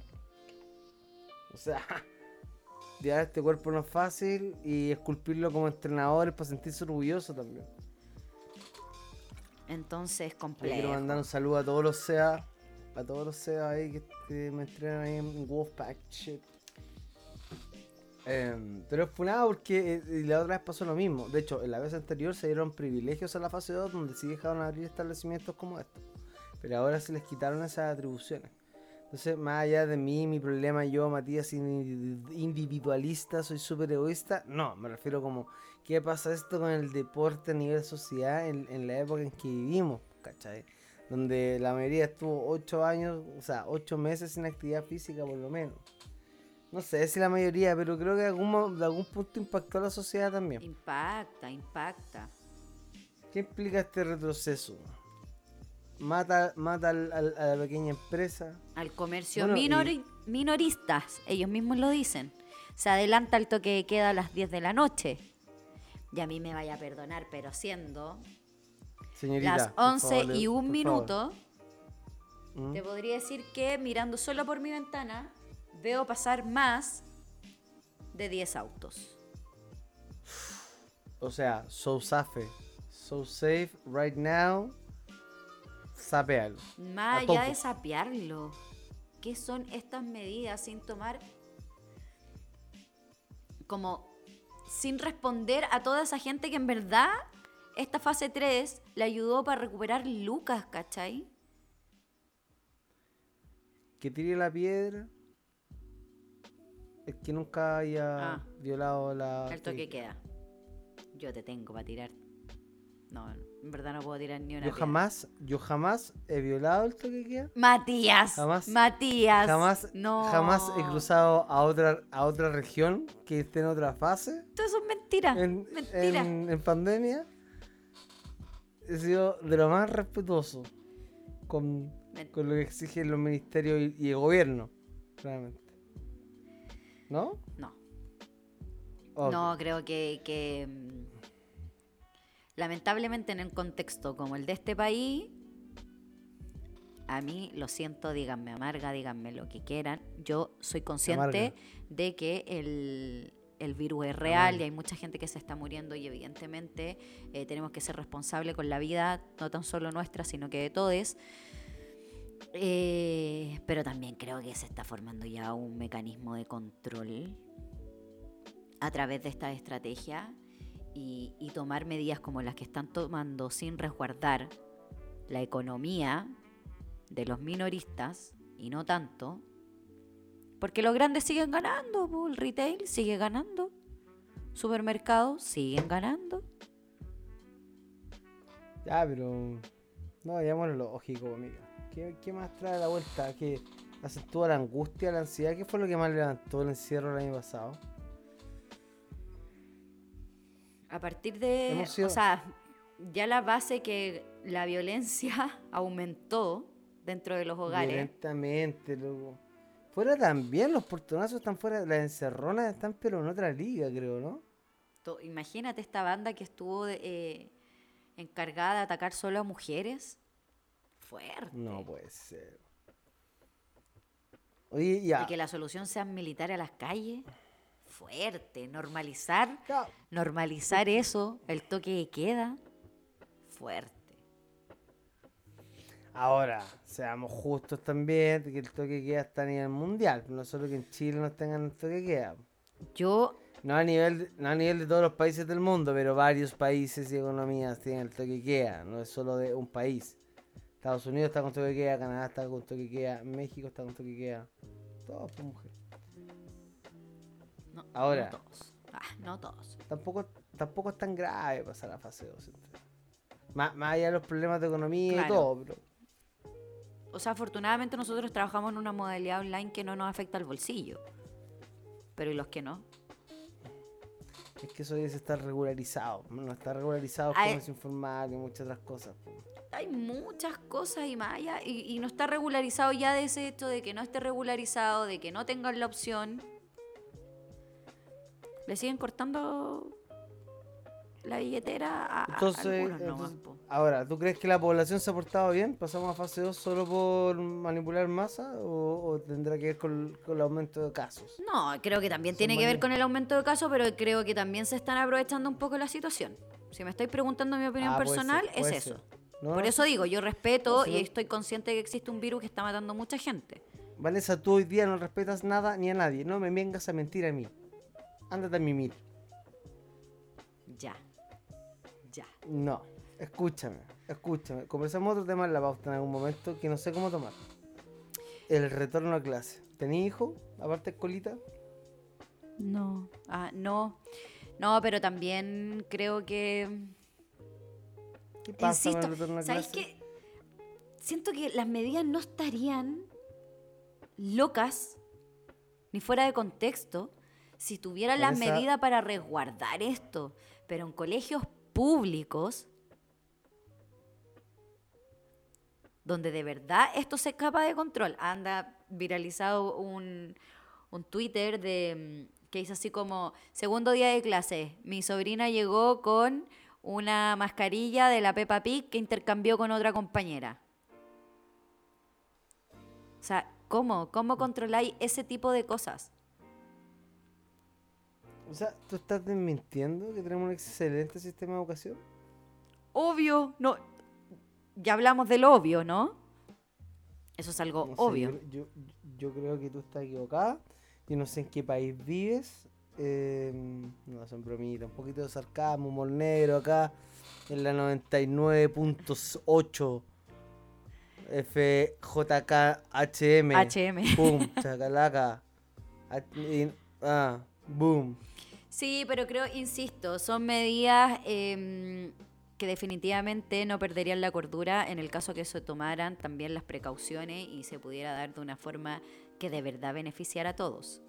O sea, llevar este cuerpo no es fácil y esculpirlo como entrenador es para sentirse orgulloso también. Entonces, Le complejo. quiero mandar un saludo a todos los SEA, a todos los SEA ahí que, que me entrenan ahí en Wolfpack shit. Em, pero es funado porque eh, la otra vez pasó lo mismo. De hecho, en la vez anterior se dieron privilegios a la fase 2 donde sí dejaron abrir establecimientos como estos. Pero ahora se les quitaron esas atribuciones. Entonces, más allá de mí, mi problema, yo, Matías, indi- individualista, soy súper egoísta. No, me refiero como, ¿qué pasa esto con el deporte a nivel sociedad en, en la época en que vivimos? ¿Cachai? Donde la mayoría estuvo 8 años, o sea, 8 meses sin actividad física por lo menos. No sé si la mayoría, pero creo que de algún, de algún punto impactó a la sociedad también. Impacta, impacta. ¿Qué implica este retroceso? Mata, mata al- al- a la pequeña empresa. Al comercio Bueno, y- minoristas, ellos mismos lo dicen. Se adelanta el toque de queda a las 10 de la noche. Y a mí me vaya a perdonar, pero siendo Señorita. las por 11 favor, y un minuto, ¿Mm? te podría decir que mirando solo por mi ventana, veo pasar más de 10 autos. O sea, Sousafe. So safe right now. Sapealo. Más allá de sapearlo, ¿qué son estas medidas sin tomar como sin responder a toda esa gente que en verdad esta fase 3 le ayudó para recuperar lucas, ¿cachai? Que tire la piedra. Es que nunca haya Ah. violado la. El toque queda. Yo te tengo para tirar. No, en verdad no puedo tirar ni una Yo piedra. jamás, yo jamás he violado el toque queda. Matías. Jamás- Matías. Jamás, No. jamás he cruzado a otra, a otra región que esté en otra fase. Todo eso es mentira. En, mentira. en- en pandemia he sido de lo más respetuoso con, con lo que exigen los ministerios y, y el gobierno, claramente. ¿No? No. No, creo que, que, mm, lamentablemente en el contexto como el de este país, a mí, lo siento, díganme amarga, díganme lo que quieran. Yo soy consciente Amarga. de que el, el virus es real Amarga. y hay mucha gente que se está muriendo y evidentemente eh, tenemos que ser responsables con la vida, no tan solo nuestra, sino que de todos. Eh, pero también creo que se está formando ya un mecanismo de control a través de esta estrategia y, y tomar medidas como las que están tomando sin resguardar la economía de los minoristas y no tanto, porque los grandes siguen ganando, el retail sigue ganando, supermercados siguen ganando. Ya, pero. No, vayamos a lo lógico, amiga. ¿Qué, qué más trae la vuelta? ¿Qué acentúa la angustia, la ansiedad? ¿Qué fue lo que más levantó el encierro el año pasado? A partir de, o sea, ya la base que la violencia aumentó dentro de los hogares. Violentamente, loco. Fuera también, los portonazos están fuera, las encerronas están, pero en otra liga, creo, ¿no? Imagínate esta banda que estuvo eh, encargada de atacar solo a mujeres. Fuerte. No puede ser. Oye, ya. Y que la solución sea militar a las calles. Fuerte. Normalizar. Normalizar eso. El toque de queda. Fuerte. Ahora, seamos justos también, de que el toque queda está a nivel mundial, no solo que en Chile no tengan el toque queda. Yo, No a nivel, no a nivel de todos los países del mundo, pero varios países y economías tienen el toque queda, no es solo de un país. Estados Unidos está con toque queda, Canadá está con toque queda, México está con toque queda. Todos, pues, mujer. No, Ahora. no todos. Ah, no todos. Tampoco, tampoco es tan grave pasar a fase 2. ¿entiendes? Más, más allá de los problemas de economía Claro. y todo, pero O sea, afortunadamente nosotros trabajamos en una modalidad online que no nos afecta al bolsillo. Pero ¿y los que no? es que eso debe estar regularizado. No está regularizado Ay. comercio informal y muchas otras cosas. Hay muchas cosas y más allá, y, y no está regularizado ya de ese hecho de que no esté regularizado, de que no tengan la opción. Le siguen cortando la billetera a, a Entonces, algunos nomás, entonces, ahora, ¿tú crees que la población se ha portado bien? ¿Pasamos a fase 2 solo por manipular masa o, o tendrá que ver con, con el aumento de casos? No, creo que también Son tiene que ver con el aumento de casos, pero creo que también se están aprovechando un poco la situación. Si me estáis preguntando mi opinión Ah, personal, ser, es eso. No, Por eso digo, yo respeto No, y estoy consciente de que existe un virus que está matando mucha gente. Vanessa, tú hoy día no respetas nada ni a nadie. No me vengas a mentir a mí. Ándate a mimir. Ya. Ya. No, escúchame, escúchame. Conversamos otro tema en la pauta en algún momento que no sé cómo tomar. El retorno a clase. ¿Tenís hijo? Aparte de colita. No. Ah, no. No, pero también creo que. ¿Qué pasa Insisto, con el retorno a qué? Siento que las medidas no estarían locas ni fuera de contexto si tuvieran las Vanessa- medidas para resguardar esto. Pero en colegios públicos, donde de verdad esto se escapa de control, anda viralizado un, un Twitter de mm, que dice así como segundo día de clase, mi sobrina llegó con una mascarilla de la Peppa Pig que intercambió con otra compañera. O sea, ¿cómo? ¿Cómo controláis ese tipo de cosas? O sea, ¿tú estás desmintiendo que tenemos un excelente sistema de educación? obvio, no. Ya hablamos del obvio, ¿no? Eso es algo No sé, obvio. Yo, yo- yo creo que tú estás equivocada. Yo no sé en qué país vives. eh, no, son bromitas. Un poquito de sarcasmo, humor negro acá. En la 99.8 FJKHM. HM. Boom, chacalaca. Ah, boom. Sí, pero creo, insisto, son medidas em, que definitivamente no perderían la cordura en el caso que se tomaran también las precauciones y se pudiera dar de una forma que de verdad beneficiara a todos.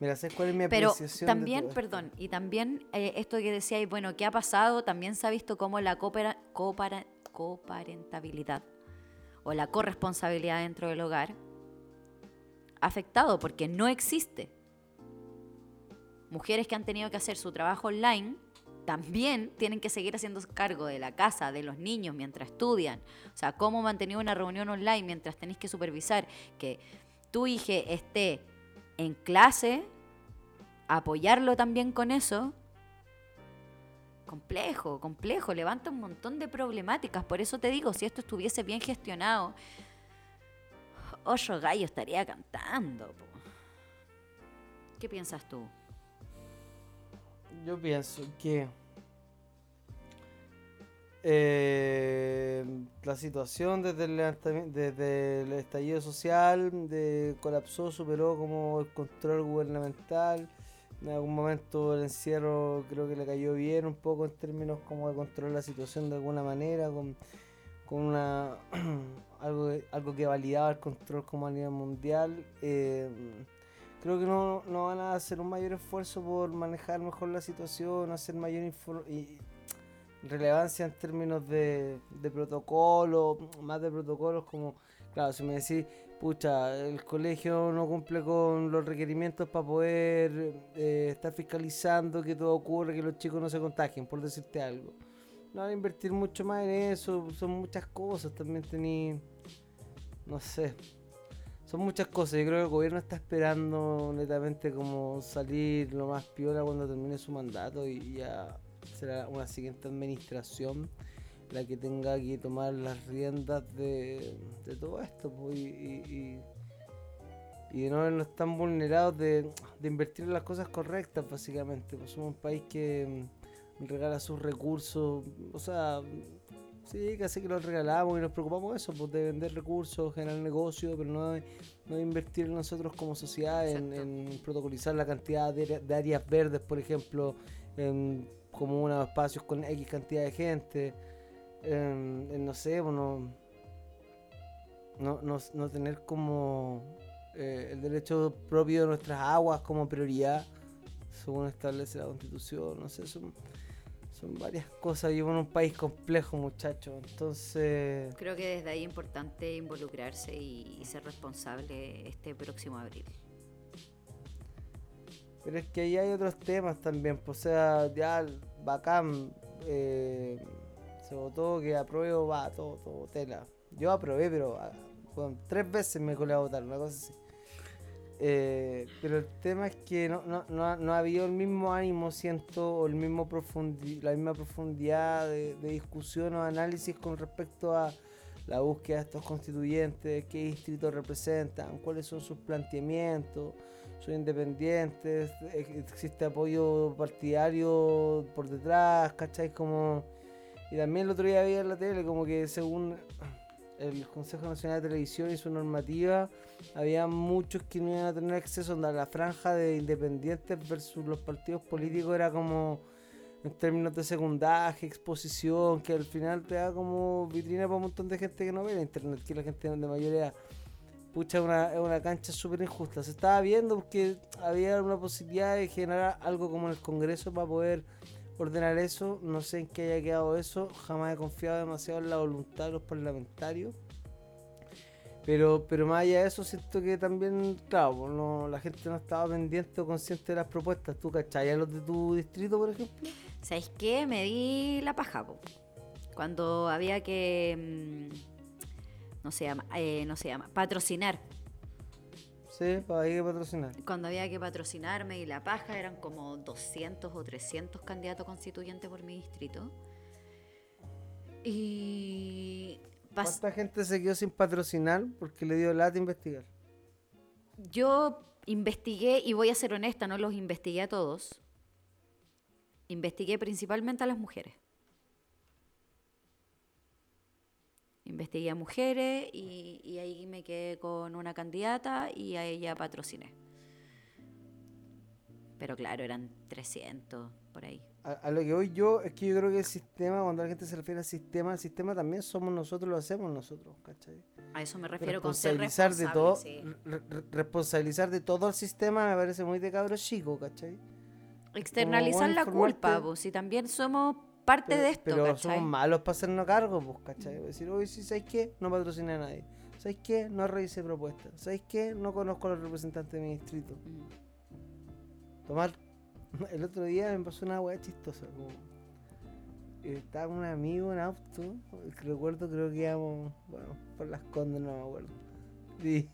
Mira, ¿sabes cuál es mi Pero también, perdón, y también eh, esto que decíais, bueno, ¿qué ha pasado? También se ha visto como la coopera- coopara- coparentabilidad o la corresponsabilidad dentro del hogar ha afectado porque no existe. Mujeres que han tenido que hacer su trabajo online también tienen que seguir haciendo cargo de la casa, de los niños mientras estudian. O sea, cómo mantener una reunión online mientras tenéis que supervisar que tu hija esté en clase, apoyarlo también con eso. Complejo, complejo, levanta un montón de problemáticas. Por eso te digo, si esto estuviese bien gestionado, Ocho Gallo estaría cantando. ¿Qué piensas tú? Yo pienso que eh, la situación desde el desde el estallido social de, colapsó, superó como el control gubernamental. En algún momento el encierro creo que le cayó bien un poco en términos como de controlar la situación de alguna manera, con, con una algo, algo que validaba el control como a nivel mundial. Eh, creo que no, no van a hacer un mayor esfuerzo por manejar mejor la situación, hacer mayor y- relevancia en términos de, de protocolo, más de protocolos como, claro, si me decís, pucha, el colegio no cumple con los requerimientos para poder eh, estar fiscalizando que todo ocurre, que los chicos no se contagien, por decirte algo. No van a invertir mucho más en eso, son muchas cosas, también tení, no sé, son muchas cosas. Yo creo que el gobierno está esperando netamente como salir lo más piola cuando termine su mandato y ya será una siguiente administración la que tenga que tomar las riendas de, de todo esto pues, y, y- y- de no vernos tan vulnerados de, de invertir en las cosas correctas básicamente. Somos un país que mm, regala sus recursos, o sea, sí, casi que los regalamos y nos preocupamos de eso, pues de vender recursos, generar negocio, pero no de, no de invertir en nosotros como sociedad, en, protocolizar la cantidad de, de áreas verdes, por ejemplo, en comunas, espacios con X cantidad de gente, en, en, no sé, pues, no, no, no, no tener como eh, el derecho propio de nuestras aguas como prioridad, según establece la constitución, no sé, son, son varias cosas. Vivo en un país complejo, muchachos, entonces... Creo que desde ahí es importante involucrarse y, y ser responsable este próximo abril. Pero es que ahí hay otros temas también, pues, o sea, ya bacán, eh, se votó que apruebo, va, todo, todo, tela. Yo aprobé, pero ah, bueno, tres veces me colé a votar, una cosa así. Eh, pero el tema es que no, no, no, ha, no ha habido el mismo ánimo, siento, o el mismo profundi la misma profundidad de, discusión o análisis con respecto a la búsqueda de estos constituyentes, qué distritos representan, cuáles son sus planteamientos, son independientes, ex- existe apoyo partidario por detrás, ¿cachai? Como... Y también el otro día veía en la tele como que según el Consejo Nacional de Televisión y su normativa, había muchos que no iban a tener acceso a la franja de independientes versus los partidos políticos, era como en términos de secundaje, exposición, que al final te como vitrina para un montón de gente que no ve la internet, que la gente de mayor edad. Pucha, una, una cancha súper injusta. Se estaba viendo porque había una posibilidad de generar algo como en el Congreso para poder ordenar eso. No sé en qué haya quedado eso. Jamás he confiado demasiado en la voluntad de los parlamentarios. Pero, pero más allá de eso, siento que también, claro, pues, no, la gente no estaba pendiente o consciente de las propuestas. ¿Tú cachai los de tu distrito, por ejemplo? ¿Sabéis qué? Me di la paja, po. Cuando había que. mm, no se llama, eh, no se llama, patrocinar. Sí, para ir a patrocinar. Cuando había que patrocinarme y la paja eran como 200 o 300 candidatos constituyentes por mi distrito. Y ¿Cuánta gente se quedó sin patrocinar porque le dio lata investigar? yo investigué, y voy a ser honesta, no los investigué a todos. Investigué principalmente a las mujeres. Investigué a mujeres y, y ahí me quedé con una candidata y a ella patrociné. Pero claro, eran 300 por ahí. A, a lo que voy yo es que yo creo que el sistema, cuando la gente se refiere al sistema, el sistema también somos nosotros, lo hacemos nosotros, ¿cachai? A eso me refiero con ser responsabilizar responsable. de todo, sí. re- re- responsabilizar de todo el sistema me parece muy de cabro chico, ¿cachai? Externalizar la culpa, informarte. pues si también somos parte Pero, de esto, pero ¿cachai? somos malos para hacernos cargo, pues, ¿cachai? Decir, oye, sí, ¿sabes qué? No patrociné a nadie. ¿Sabes qué? No revisé propuestas. ¿Sabes qué? No conozco a los representantes de mi distrito. Mm. Tomar. El otro día me pasó una weá chistosa. Como, eh, estaba con un amigo en auto. que Recuerdo, creo que íbamos. Bueno, por las condes, no me acuerdo. Y,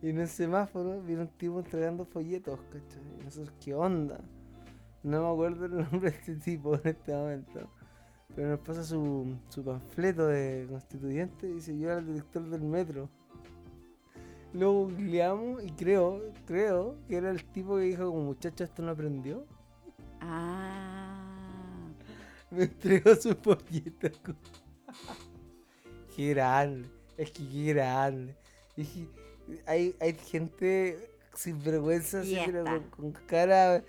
y en el semáforo vino un tipo entregando folletos, ¿cachai? Y nosotros, ¿qué onda? No me acuerdo el nombre de este tipo en este momento. Pero nos pasa su, su panfleto de constituyente y dice: Yo era el director del metro. Lo googleamos y creo, creo que era el tipo que dijo como muchacho esto no aprendió. Ah. Me entregó su pollita. co- qué grande. Es que qué grande. Y dije, hay, hay gente sin vergüenza así, Y pero con cara.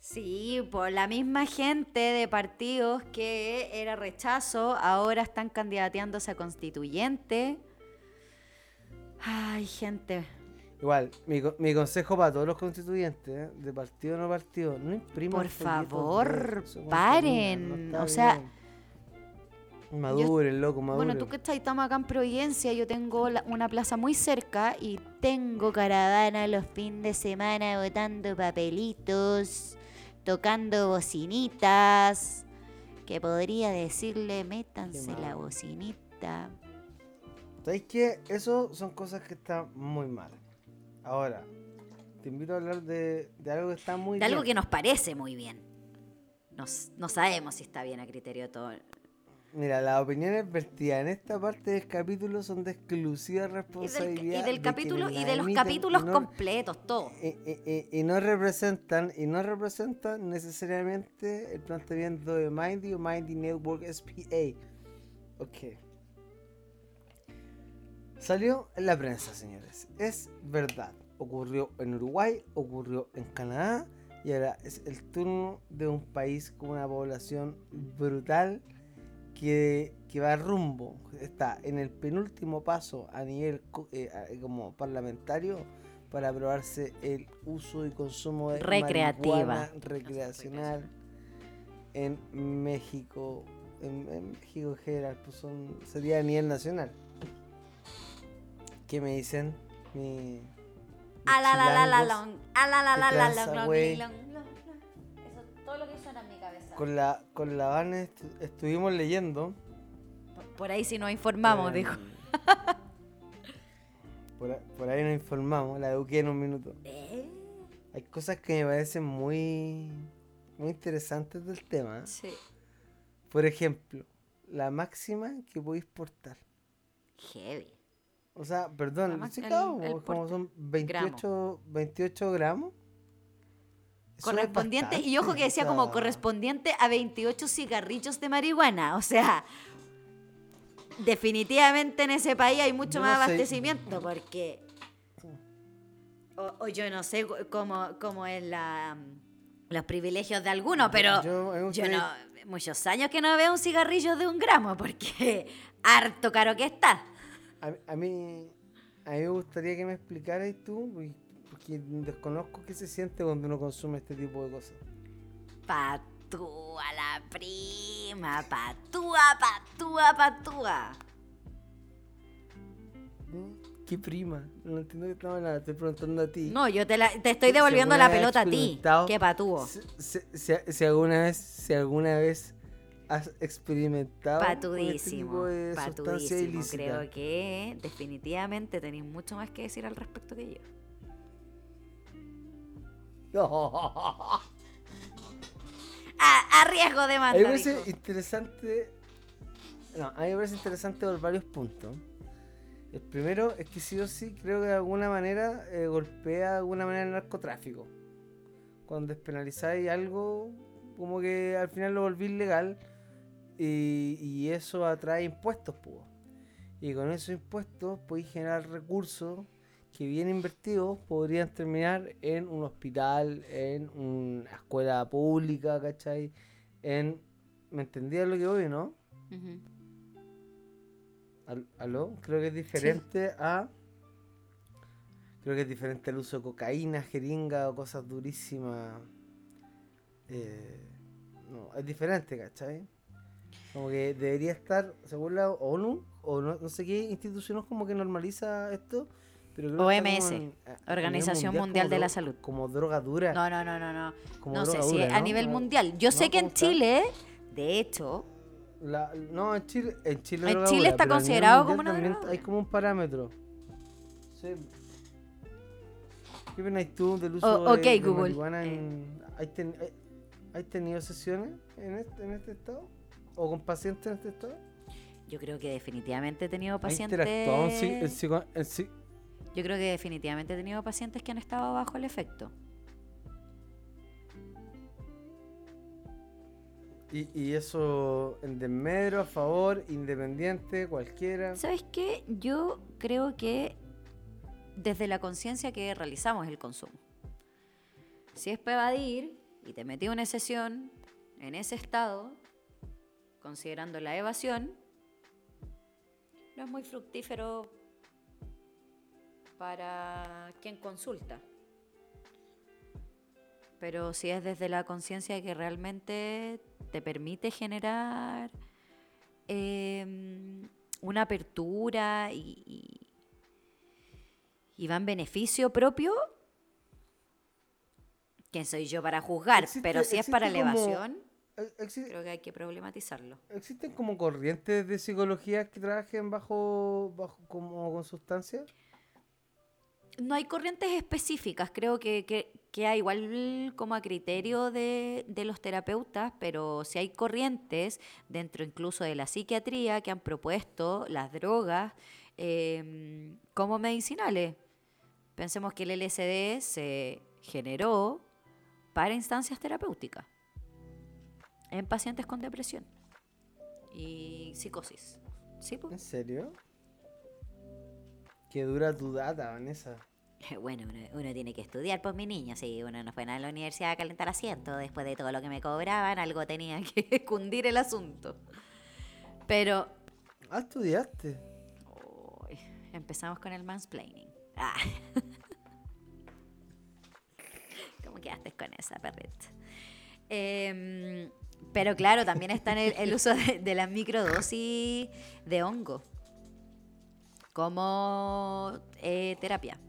Sí, por la misma gente de partidos que era rechazo, ahora están candidateándose a constituyente. Ay, gente. Igual, mi, mi consejo para todos los constituyentes, ¿eh? de partido o no partido, no impriman Por favor, de- paren, no o sea, bien. Maduren, loco, maduren. Bueno, tú que estás estamos acá en Providencia, yo tengo la- una plaza muy cerca y tengo caravana los fines de semana botando papelitos, tocando bocinitas, que podría decirle, métanse la bocinita. ¿Sabéis qué? Eso son cosas que están muy mal. Ahora, te invito a hablar de, de algo que está muy De algo que bien. nos parece muy bien. Nos- no sabemos si está bien a criterio de todo. Mira, las opiniones vertidas en esta parte del capítulo son de exclusiva Y del, responsabilidad. y del de capítulo y de los capítulos no- completos, todo. y, y- y- y no representan y no representan necesariamente el planteamiento de Mindy o Mindy Network SPA. Ok. Salió en la prensa, señores. Es verdad. Ocurrió en Uruguay, ocurrió en Canadá y ahora es el turno de un país con una población brutal que, que va rumbo. Está en el penúltimo paso a nivel eh, como parlamentario para aprobarse el uso y consumo de Recreativa. recreacional en México. En, en México en general, pues son, sería a nivel nacional. ¿Qué me dicen? Mi, A la la la la chilangos long, a la la ¿Qué la la long, long, long. Eso es todo lo que suena en mi cabeza. Con la, con la Vane estu- estuvimos leyendo. Por, por ahí sí nos informamos, eh, dijo. Por, ahí nos informamos, la eduqué en un minuto. ¿Eh? Hay cosas que me parecen muy, muy interesantes del tema. Sí. Por ejemplo, la máxima que podéis portar. Heavy. O sea, perdón, sí, el- el como son 28, 28 gramos. Correspondiente, y ojo que decía como correspondiente a 28 cigarrillos de marihuana. O sea, definitivamente en ese país hay mucho Yo más no sé. abastecimiento porque... O, o yo no sé cómo, cómo es la, los privilegios de algunos, pero yo- no... Muchos años que no veo un cigarrillo de un gramo porque harto caro que está. A, a mí, a mí me gustaría que me explicaras tú, porque desconozco qué se siente cuando uno consume este tipo de cosas. Patúa la prima, patúa, patúa, patúa. ¿Qué prima? No entiendo que estamos hablando, estoy preguntando a ti. No, yo te, la- te estoy devolviendo la pelota a ti. Qué patúo. Si, si- si- si alguna vez, si alguna vez has experimentado este Patudísimo. sustancia Patudísimo. Creo que definitivamente tenéis mucho más que decir al respecto que yo. A, a riesgo de A mí me parece interesante No, a mí me parece interesante por varios puntos. El primero es que sí o sí creo que de alguna manera eh, golpea de alguna manera el narcotráfico. Cuando despenalizáis algo, como que al final lo volvís legal y, y eso atrae impuestos, pues. Y con esos impuestos podéis generar recursos que bien invertidos podrían terminar en un hospital, en una escuela pública, ¿cachai? En... ¿Me entendías lo que voy, no? Al- ¿Aló? Creo que es diferente a. Creo que es diferente al uso de cocaína, jeringa o cosas durísimas. Eh, no, es diferente, ¿cachai? Como que debería estar, según la ONU, o no, no sé qué institución como que normaliza esto. Pero OMS, en- a- Organización Mundial de la Salud. Como droga dura. No, no, no, no, no. como No sé si dura, a ¿no? nivel mundial. Yo no, sé que en. Chile, de hecho, La- no, en Chile, en Chile, En Chile dura, está considerado como una droga Hay como un parámetro. Sí. ¿Qué opinas tú del uso Oh, de, ok, de Google. marihuana Eh. en- ¿Hay, ten- hay- hay tenido sesiones en este, en este estado? ¿O con pacientes en este estado? yo creo que definitivamente he tenido ¿Hay interactuado en, en pacientes. en Yo creo que definitivamente he tenido pacientes que han estado bajo el efecto. y, y eso en desmedro, a favor, independiente, cualquiera? ¿Sabes qué? Yo creo que desde la conciencia que realizamos el consumo. Si es para evadir y te metí una sesión en ese estado, considerando la evasión, no es muy fructífero para quien consulta. Pero si es desde la conciencia que realmente te permite generar em, una apertura y, y- y va en beneficio propio, ¿quién soy yo para juzgar? Existe- Pero si es para como- exi- creo que hay que problematizarlo. ¿Existen como corrientes de psicología que trabajen bajo, bajo como con sustancias? No hay corrientes específicas, creo que, que, queda igual como a criterio de, de los terapeutas, pero sí hay corrientes dentro incluso de la psiquiatría que han propuesto las drogas eh, como medicinales. Pensemos que el LSD se generó para instancias terapéuticas en pacientes con depresión y psicosis. ¿En serio? Qué dura tu data, Vanessa. Bueno, uno, uno tiene que estudiar, pues mi niño, sí, uno no fue a la universidad a calentar asiento, después de todo lo que me cobraban, algo tenía que cundir el asunto. Pero Ah, estudiaste. uy, empezamos con el mansplaining. Ah. ¿Cómo quedaste con esa perrita? Em, pero claro, también está en el, el uso de, de la microdosis de hongo como eh, terapia.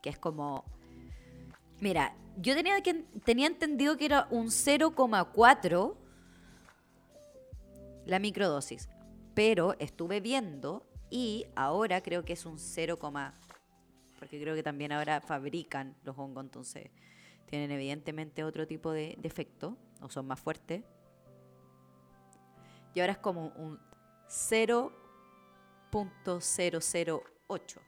Que es como. Mira, yo tenía, que, tenía entendido que era un 0,4 la microdosis. Pero estuve viendo y ahora creo que es un 0, porque creo que también ahora fabrican los hongos, entonces tienen evidentemente otro tipo de, de efecto o son más fuertes. Y ahora es como un 0.008.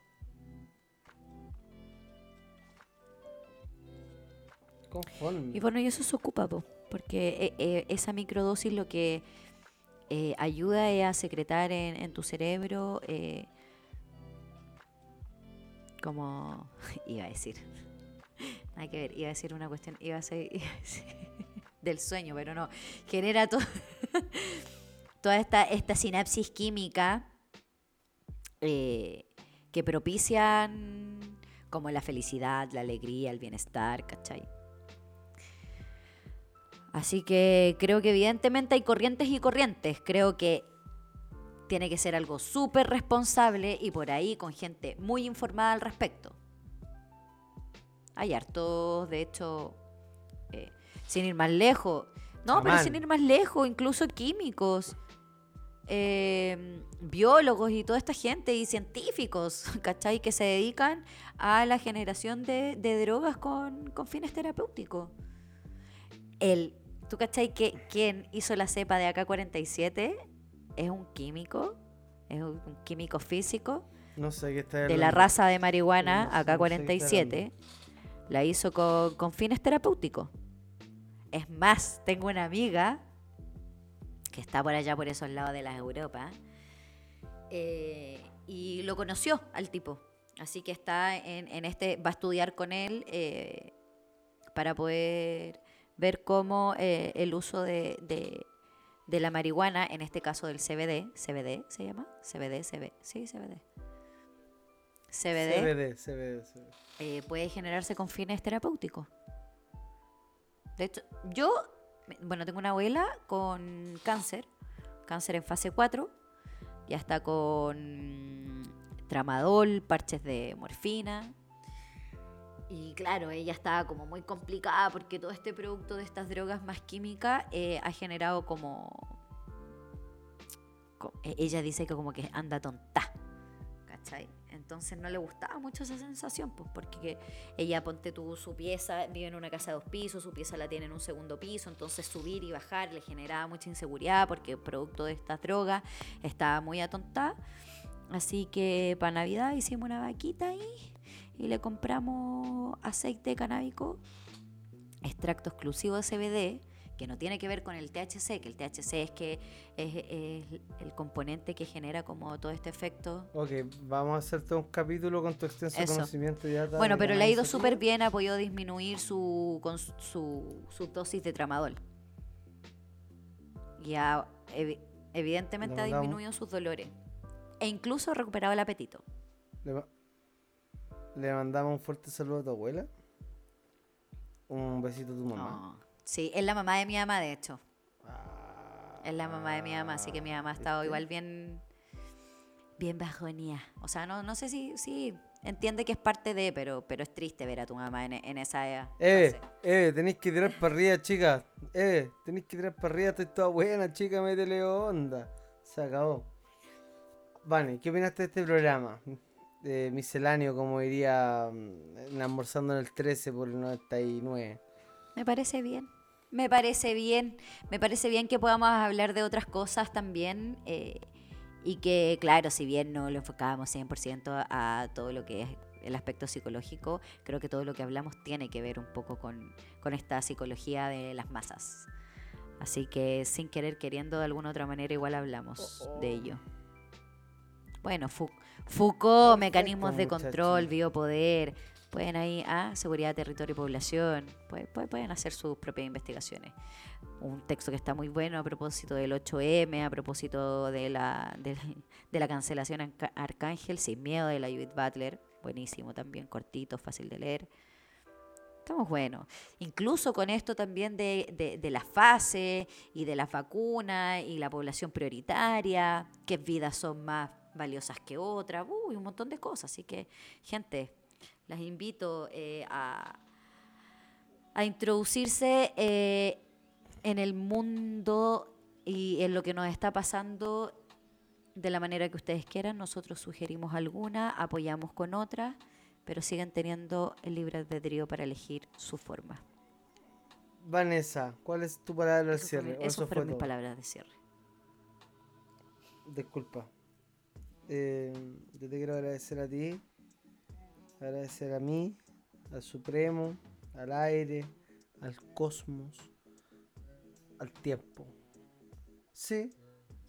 Conforme. Y bueno, y eso se ocupa, po, porque eh, eh, esa microdosis lo que eh, ayuda es a secretar en, en tu cerebro, eh, como iba a decir, nada que ver, iba a decir una cuestión, iba a ser iba a decir del sueño, pero no, genera to- toda esta, esta sinapsis química eh, que propician como la felicidad, la alegría, el bienestar, ¿cachai? Así que creo que evidentemente hay corrientes y corrientes. Creo que tiene que ser algo súper responsable y por ahí con gente muy informada al respecto. Hay hartos, de hecho, eh, sin ir más lejos. No, pero sin ir más lejos, incluso químicos, eh, biólogos y toda esta gente y científicos, ¿cachai? Que se dedican a la generación de, de drogas con, con fines terapéuticos. El, ¿Tú cachai que quién hizo la cepa de AK-47? es un químico, es un un químico físico No sé qué está de la raza de marihuana, No sé, acá no sé qué está 47, la hizo con, con fines terapéuticos. Es más, tengo una amiga que está por allá, por esos lados de las Europa, eh, y lo conoció al tipo. Así que está en, en este, va a estudiar con él eh, para poder ver cómo eh, el uso de, de- de la marihuana, en este caso del CBD, CBD se llama, CBD, CBD, sí, CBD. CBD, CBD, CBD, CBD. puede generarse con fines terapéuticos. De hecho, yo, bueno, tengo una abuela con cáncer, cáncer en fase 4, ya está con tramadol, parches de morfina. Y claro, ella estaba como muy complicada porque todo este producto de estas drogas más químicas eh, ha generado como... co- eh, Ella dice que como que anda tonta, ¿cachai? Entonces no le gustaba mucho esa sensación, pues porque que ella, ponte tú, su pieza, vive en una casa de dos pisos, su pieza la tiene en un segundo piso, entonces subir y bajar le generaba mucha inseguridad porque producto de estas drogas estaba muy atontada. Así que para Navidad hicimos una vaquita ahí y le compramos aceite canábico, extracto exclusivo de CBD, que no tiene que ver con el THC, que el THC es que es, es el componente que genera como todo este efecto. Ok, vamos a hacer todo un capítulo con tu extenso Eso. conocimiento ya. Bueno, pero le ha ido súper bien, ha podido disminuir su, con su, su, su dosis de tramadol. Y ha, evi- evidentemente ha disminuido sus dolores. E incluso ha recuperado el apetito. Le mandamos un fuerte saludo a tu abuela. Un besito a tu mamá. Oh, Sí, es la mamá de mi mamá, de hecho. Ah, Es la mamá de mi mamá, así que mi mamá ha estado igual bien, bien bajonía. O sea, no, no sé si, sí, entiende que es parte de, pero, pero es triste ver a tu mamá en, en esa Eve, fase. Eve, tenéis que tirar para arriba, chica. Eve, tenéis que tirar para arriba, estoy toda buena, chica, métele onda. Se acabó. Vane, ¿qué opinaste de este programa? De misceláneo, como diría mm, almorzando en el 13 por el 99. Me parece bien. Me parece bien. Me parece bien que podamos hablar de otras cosas también. eh, y que, claro, si bien no lo enfocábamos 100% a, a todo lo que es el aspecto psicológico, creo que todo lo que hablamos tiene que ver un poco con, con esta psicología de las masas. Así que sin querer, queriendo, de alguna otra manera, igual hablamos de ello. Bueno, Fou- Foucault, mecanismos de control, biopoder, pueden ahí, ah, seguridad, territorio y población, pueden, pueden hacer sus propias investigaciones. Un texto que está muy bueno a propósito del 8M, a propósito de la, de, de la cancelación Ca- Arcángel, sin miedo, de la Judith Butler, buenísimo también, cortito, fácil de leer. Estamos buenos. Incluso con esto también de, de, de la fase y de las vacunas y la población prioritaria, qué vidas son más valiosas que otras, uy, un montón de cosas. Así que, gente, las invito eh, a, a introducirse eh, en el mundo y en lo que nos está pasando de la manera que ustedes quieran. Nosotros sugerimos alguna, apoyamos con otras, pero siguen teniendo el libre albedrío para elegir su forma. Vanessa, ¿cuál es tu palabra fue cierre? mi- ¿O Esas eso fueron fue mis palabras de cierre. Disculpa. Eh, yo te quiero agradecer a ti, agradecer a mí, al Supremo, al aire, al cosmos, al tiempo. Sí,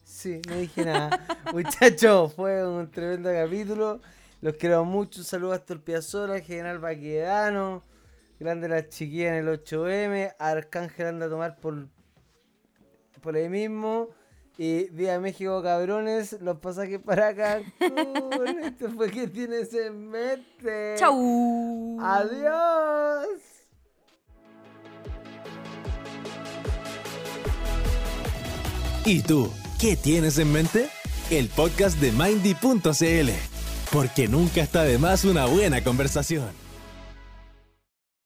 sí, no dije nada. Muchachos, fue un tremendo capítulo. Los quiero mucho. Un saludo hasta el Piazzola, General Baquedano, grande la chiquilla en el 8M, Arcángel anda a tomar por, por ahí mismo. Y Vía México, cabrones, los pasajes para Cancún. Esto fue que tienes en mente. ¡Chau! Adiós. ¿Y tú, qué tienes en mente? El podcast de Mindy.cl. Porque nunca está de más una buena conversación.